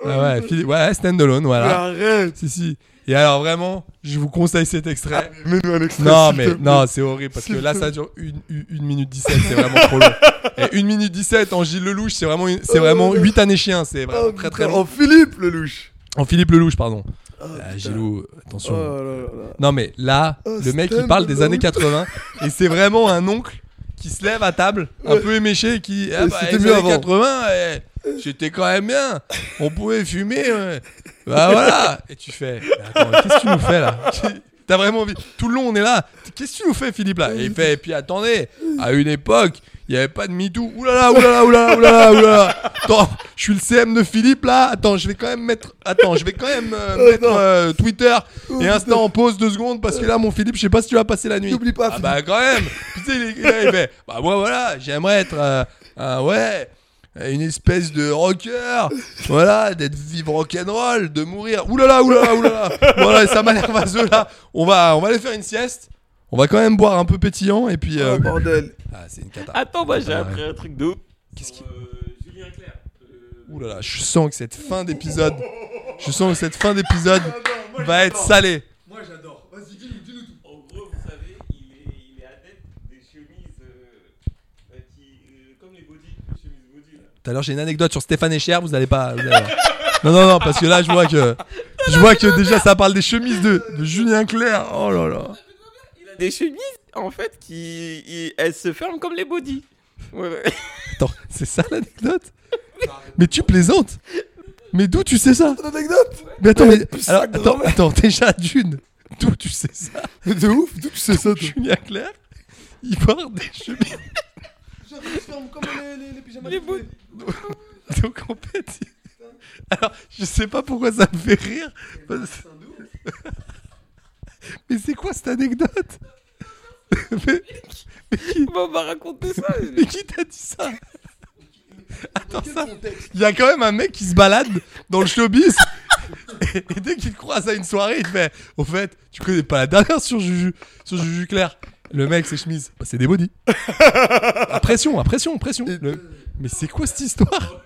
G: ah ouais, Philippe- ouais, stand alone, voilà.
E: Mais arrête.
G: Si, si. Et alors, vraiment, je vous conseille cet extrait.
E: Mets-nous un extrait.
G: Non, mais non, c'est horrible parce que là, ça dure 1 minute 17, c'est vraiment trop long. Et 1 minute 17 en Gilles Lelouch, c'est vraiment, une- c'est vraiment 8 années chiens, c'est vraiment
E: Oh,
G: très très long.
E: En Philippe Lelouch.
G: En Philippe Lelouch, pardon. Ah, Gilou, attention.
E: Oh là là là.
G: Non, mais là,
E: Oh,
G: le mec, il parle des années 80 et c'est vraiment un oncle qui se lève à table, un peu éméché, et qui. Ah bah,
E: c'était mieux avant.
G: 80, eh, j'étais quand même bien. On pouvait fumer. ouais. Bah voilà. Et tu fais. attends, qu'est-ce que tu nous fais là? T'as vraiment envie. Tout le long, on est là. Qu'est-ce que tu nous fais, Philippe là? Et il fait. Et puis attendez, à une époque, il n'y avait pas de MeToo. Oulala, oulala, oulala, oulala, oulala. Attends, je suis le CM de Philippe là. Attends, je vais quand même mettre. Attends, je vais quand même euh, mettre euh, Twitter et Insta en pause deux secondes parce que là, mon Philippe, je sais pas si tu vas passer la nuit.
E: N'oublie pas,
G: Ah bah quand même. Tu sais, il, est- là, il fait. Bah moi voilà, j'aimerais être. euh, un- ouais. Une espèce de rocker, voilà, d'être vivre rock'n'roll, de mourir. Oulala, oulala, oulala. Voilà, ça m'a l'air vaseux là. On va, on va aller faire une sieste. On va quand même boire un peu pétillant et puis. euh,
E: Oh, bordel.
G: Ah, c'est une cata.
H: Attends, moi, j'ai
G: Ah,
H: appris un truc de ouf.
G: Qu'est-ce qui-
H: Euh, Julien Clerc. euh,
G: là, je sens que cette fin d'épisode, je sens que cette fin d'épisode va être salée.
C: Moi j'adore. Vas-y, dis-nous, dis-nous tout.
H: En gros, vous savez, il est, il est adepte des chemises euh, euh, qui, euh, comme les body, les chemises body là.
G: Tout à l'heure, j'ai une anecdote sur Stéphane Echer, vous allez pas. vous allez voir. Non, non, non, parce que là, je vois que. Je vois que déjà, ça parle des chemises de, de Julien Clerc. Oh là là.
H: Il a des chemises, en fait, qui, il- elles se ferment comme les body. Ouais, ouais.
G: Attends, c'est ça l'anecdote? Mais tu plaisantes Mais d'où tu sais ça?
E: Anecdote?
G: Mais attends, mais. Alors, attends, déjà, d'une. D'où tu sais ça?
E: De ouf, d'où tu sais ça, toi?
G: Julien Clerc, il porte des chemises.
C: Genre, ils se ferment comme les, les, les pyjamas
H: Les.
G: Donc en fait. Alors, je sais pas pourquoi ça me fait rire. parce- Mais c'est quoi cette anecdote? Mais, mais qui,
H: On va raconter ça.
G: mais qui t'a dit ça? Attends, ça. Il y a quand même un mec qui se balade dans le showbiz. Et, et dès qu'il croise à une soirée, il fait Au fait, tu connais pas la dernière sur Juju, sur Juju Claire? Le mec, ses chemises, bah, c'est des body. à pression, à pression, pression. Le- Mais c'est quoi cette histoire?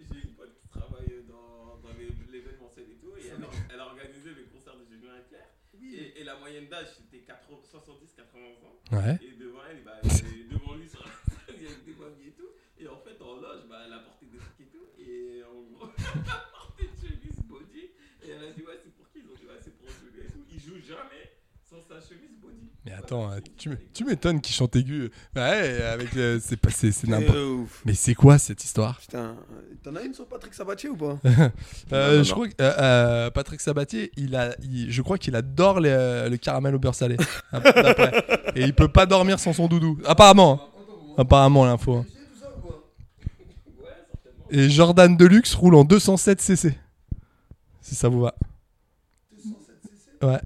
H: J'ai une pote qui travaille dans, les- l'événementiel et tout, et elle, a- organisé les concerts de Julien Clerc. Et, et la moyenne d'âge c'était 70-80 ans.
G: Ouais.
H: Et devant elle, bah, devant lui sur la scène, il y avait des mamies et tout. Et en fait, en loge, bah, elle a porté des trucs et tout. Et en gros, elle a porté une chemise body. Et elle a dit, ouais, c'est pour qui? Ils ont dit, ouais, c'est pour Julien et tout. Il joue jamais sans sa chemise body.
G: Mais attends, euh, tu m'étonnes qu'il chante aigu. Ouais, avec euh, c'est pas c'est c'est n'importe. Mais c'est quoi cette histoire?
E: Putain, t'en as une sur Patrick Sabatier ou pas?
G: Euh,
H: non,
G: Je
H: non.
G: crois que euh, euh, Patrick Sabatier, il a, il- je crois qu'il adore les, euh, le caramel au beurre salé. hein. Et il peut pas dormir sans son doudou. Apparemment, hein. apparemment l'info. hein. Et Jordan Deluxe roule en 207 cc. Si ça vous va. Ouais.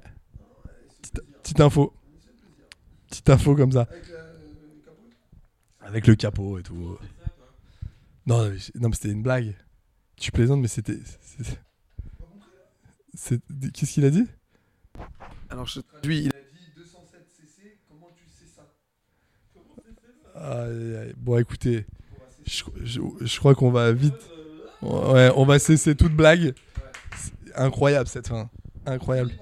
G: Petite, info. Petite info comme ça. Avec le capot et tout. Non, mais, non, mais c'était une blague. Tu plaisantes, mais c'était. Qu'est-ce qu'il a dit?
E: Alors je traduis. Il a
C: dit 207 cc, comment tu sais ça?
G: Bon, écoutez, je, je- je crois qu'on va vite. Ouais, on va cesser toute blague. Incroyable cette fin. Incroyable.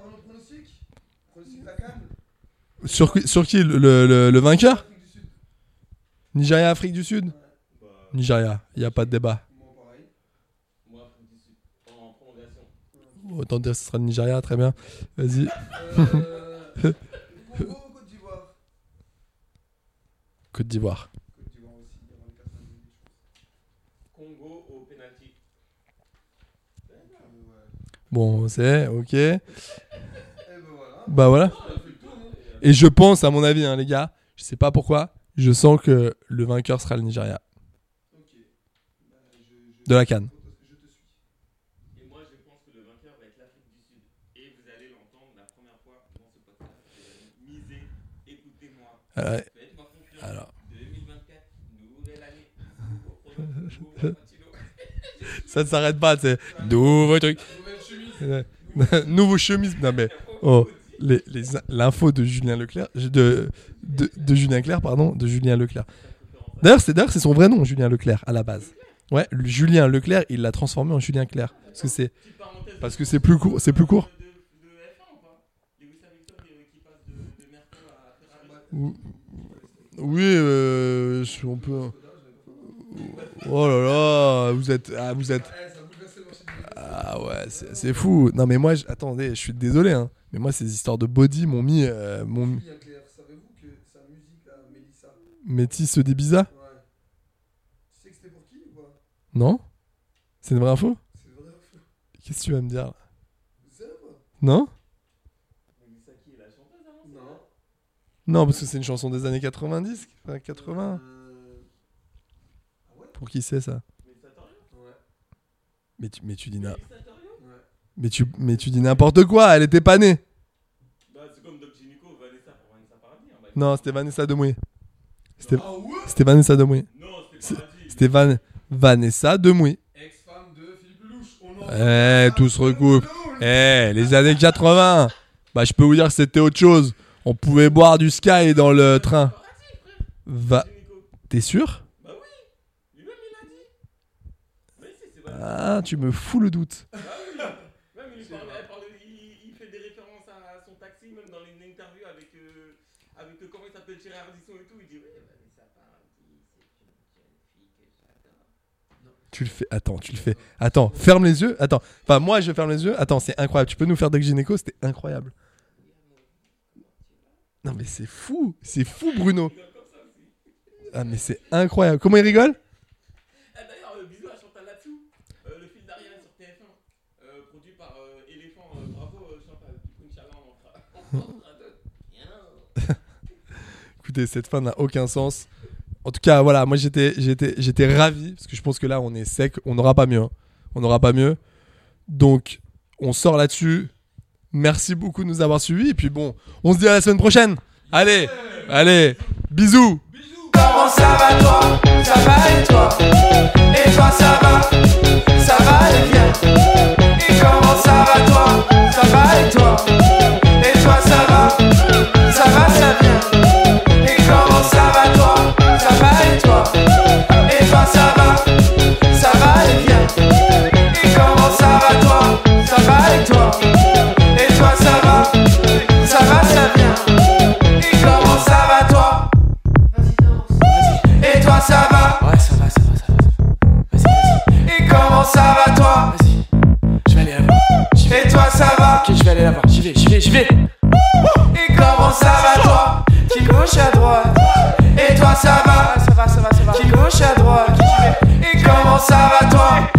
G: Sur, qui- sur qui le, vainqueur? Nigeria, Afrique du Sud? Nigeria, il n'y a pas de débat. Autant dire que ce sera le Nigeria, très bien. Vas-y. Côte d'Ivoire.
H: Congo au penalty.
G: Bon, c'est ok. Bah voilà. Et je pense, à mon avis, hein, les gars, je sais pas pourquoi, je sens que le vainqueur sera le Nigeria. De la Cannes.
H: Et moi, je pense que le vainqueur va être l'Afrique du Sud. Et vous allez l'entendre la première fois dans ce podcast. Misez, écoutez-moi. Faites-moi confiance.
G: Alors.
H: 2024, nouvelle année.
G: Ça ne s'arrête pas, c'est nouveau truc. Ouais. Nouveau chemise. Non mais oh, l'info de Julien Leclerc, de, de, Julien Clerc, pardon, de Julien Leclerc. D'ailleurs, c'est d'ailleurs c'est son vrai nom, Julien Leclerc, à la base. Ouais, Julien Leclerc, il l'a transformé en Julien Clerc parce que c'est parce que c'est plus court, c'est plus court. Ou- Oui, euh, on peut. Oh là là, vous êtes, ah, vous êtes. Ah ouais, c'est c'est fou. Non mais moi, je- attendez, je suis désolé, hein. Mais moi, ces histoires de body m'ont mis, euh, m'ont mis-
C: Julien Clerc, savez-vous que sa musique, là, Mélissa,
G: Métis d'Ibiza.
C: ouais. Tu sais que c'était pour qui ou pas?
G: Non C'est une vraie info?
C: C'est vrai ou faux
G: Qu'est-ce que tu vas me dire là?
C: Vous savez pas
G: Non?
H: Mélissa qui est la chanteuse avant
C: Non.
G: Non, parce que c'est une chanson des années 90, enfin, 80.
C: Euh,
G: Pour qui c'est ça?
C: Ouais.
G: Mais tu, mais tu dis na-
H: Mélissa Torio
C: Ouais.
G: mais tu, mais tu dis n'importe quoi. Elle était pas née.
H: Bah, c'est comme Doc Gynéco, Vanessa pour Vanessa Paradis. hein,
G: Non, c'était Vanessa Demouy. C'était,
C: Ah ouais
G: c'était Vanessa Demouy.
H: Non, c'était
G: Van, Vanessa Demouy.
C: Ex-femme de Philippe Lelouch. On en
G: Eh, tout se recoupe. Eh, les années 80. Bah, je peux vous dire que c'était autre chose. On pouvait boire du Sky dans le train. Va. T'es sûr
H: Bah oui Lui-même, il a dit. Mais si, c'est vrai.
G: Ah, tu me fous le doute.
H: Oui Même, il, parle- elle parle- il, il fait des références à son taxi, même dans une interview avec, euh, avec euh, comment il s'appelle, Thierry Ardisson et tout. Il dit Oui, Vanessa Paradis, c'est une jeune fille que j'adore.
G: Tu le fais. Attends, tu le fais. Attends, ferme les yeux. Attends. Enfin, moi, je ferme les yeux. Attends, c'est incroyable. Tu peux nous faire Doc Gynéco C'était incroyable. Non, mais c'est fou. C'est fou, Bruno. Ah, mais c'est incroyable. Comment il rigole
H: Ah, D'ailleurs, euh, bisous à Chantal Latsou, euh, le film d'Ariane sur TF1, euh, produit par euh, Éléphant. euh, bravo euh, Chantal. Du coup, Inch'Allah, on en fera, on en fera d'autres. Bien.
G: Cette fin n'a aucun sens. En tout cas, voilà, moi j'étais, j'étais, j'étais ravi parce que je pense que là on est sec, on n'aura pas mieux, hein. on n'aura pas mieux. Donc, on sort là-dessus. Merci beaucoup de nous avoir suivis et puis bon, on se dit à la semaine prochaine. Allez, allez, bisous.
B: Comment ça va toi? Ça va et toi? Ça va? Ça va bien? Et comment ça va toi? Et toi? Ça va? Ça va ça vient J'y vais j'y vais j'y vais. Et comment ça va toi? Qui gauche à droite? Et toi ça va? Ça va ça va ça va. Qui gauche à droite? Et comment ça va toi?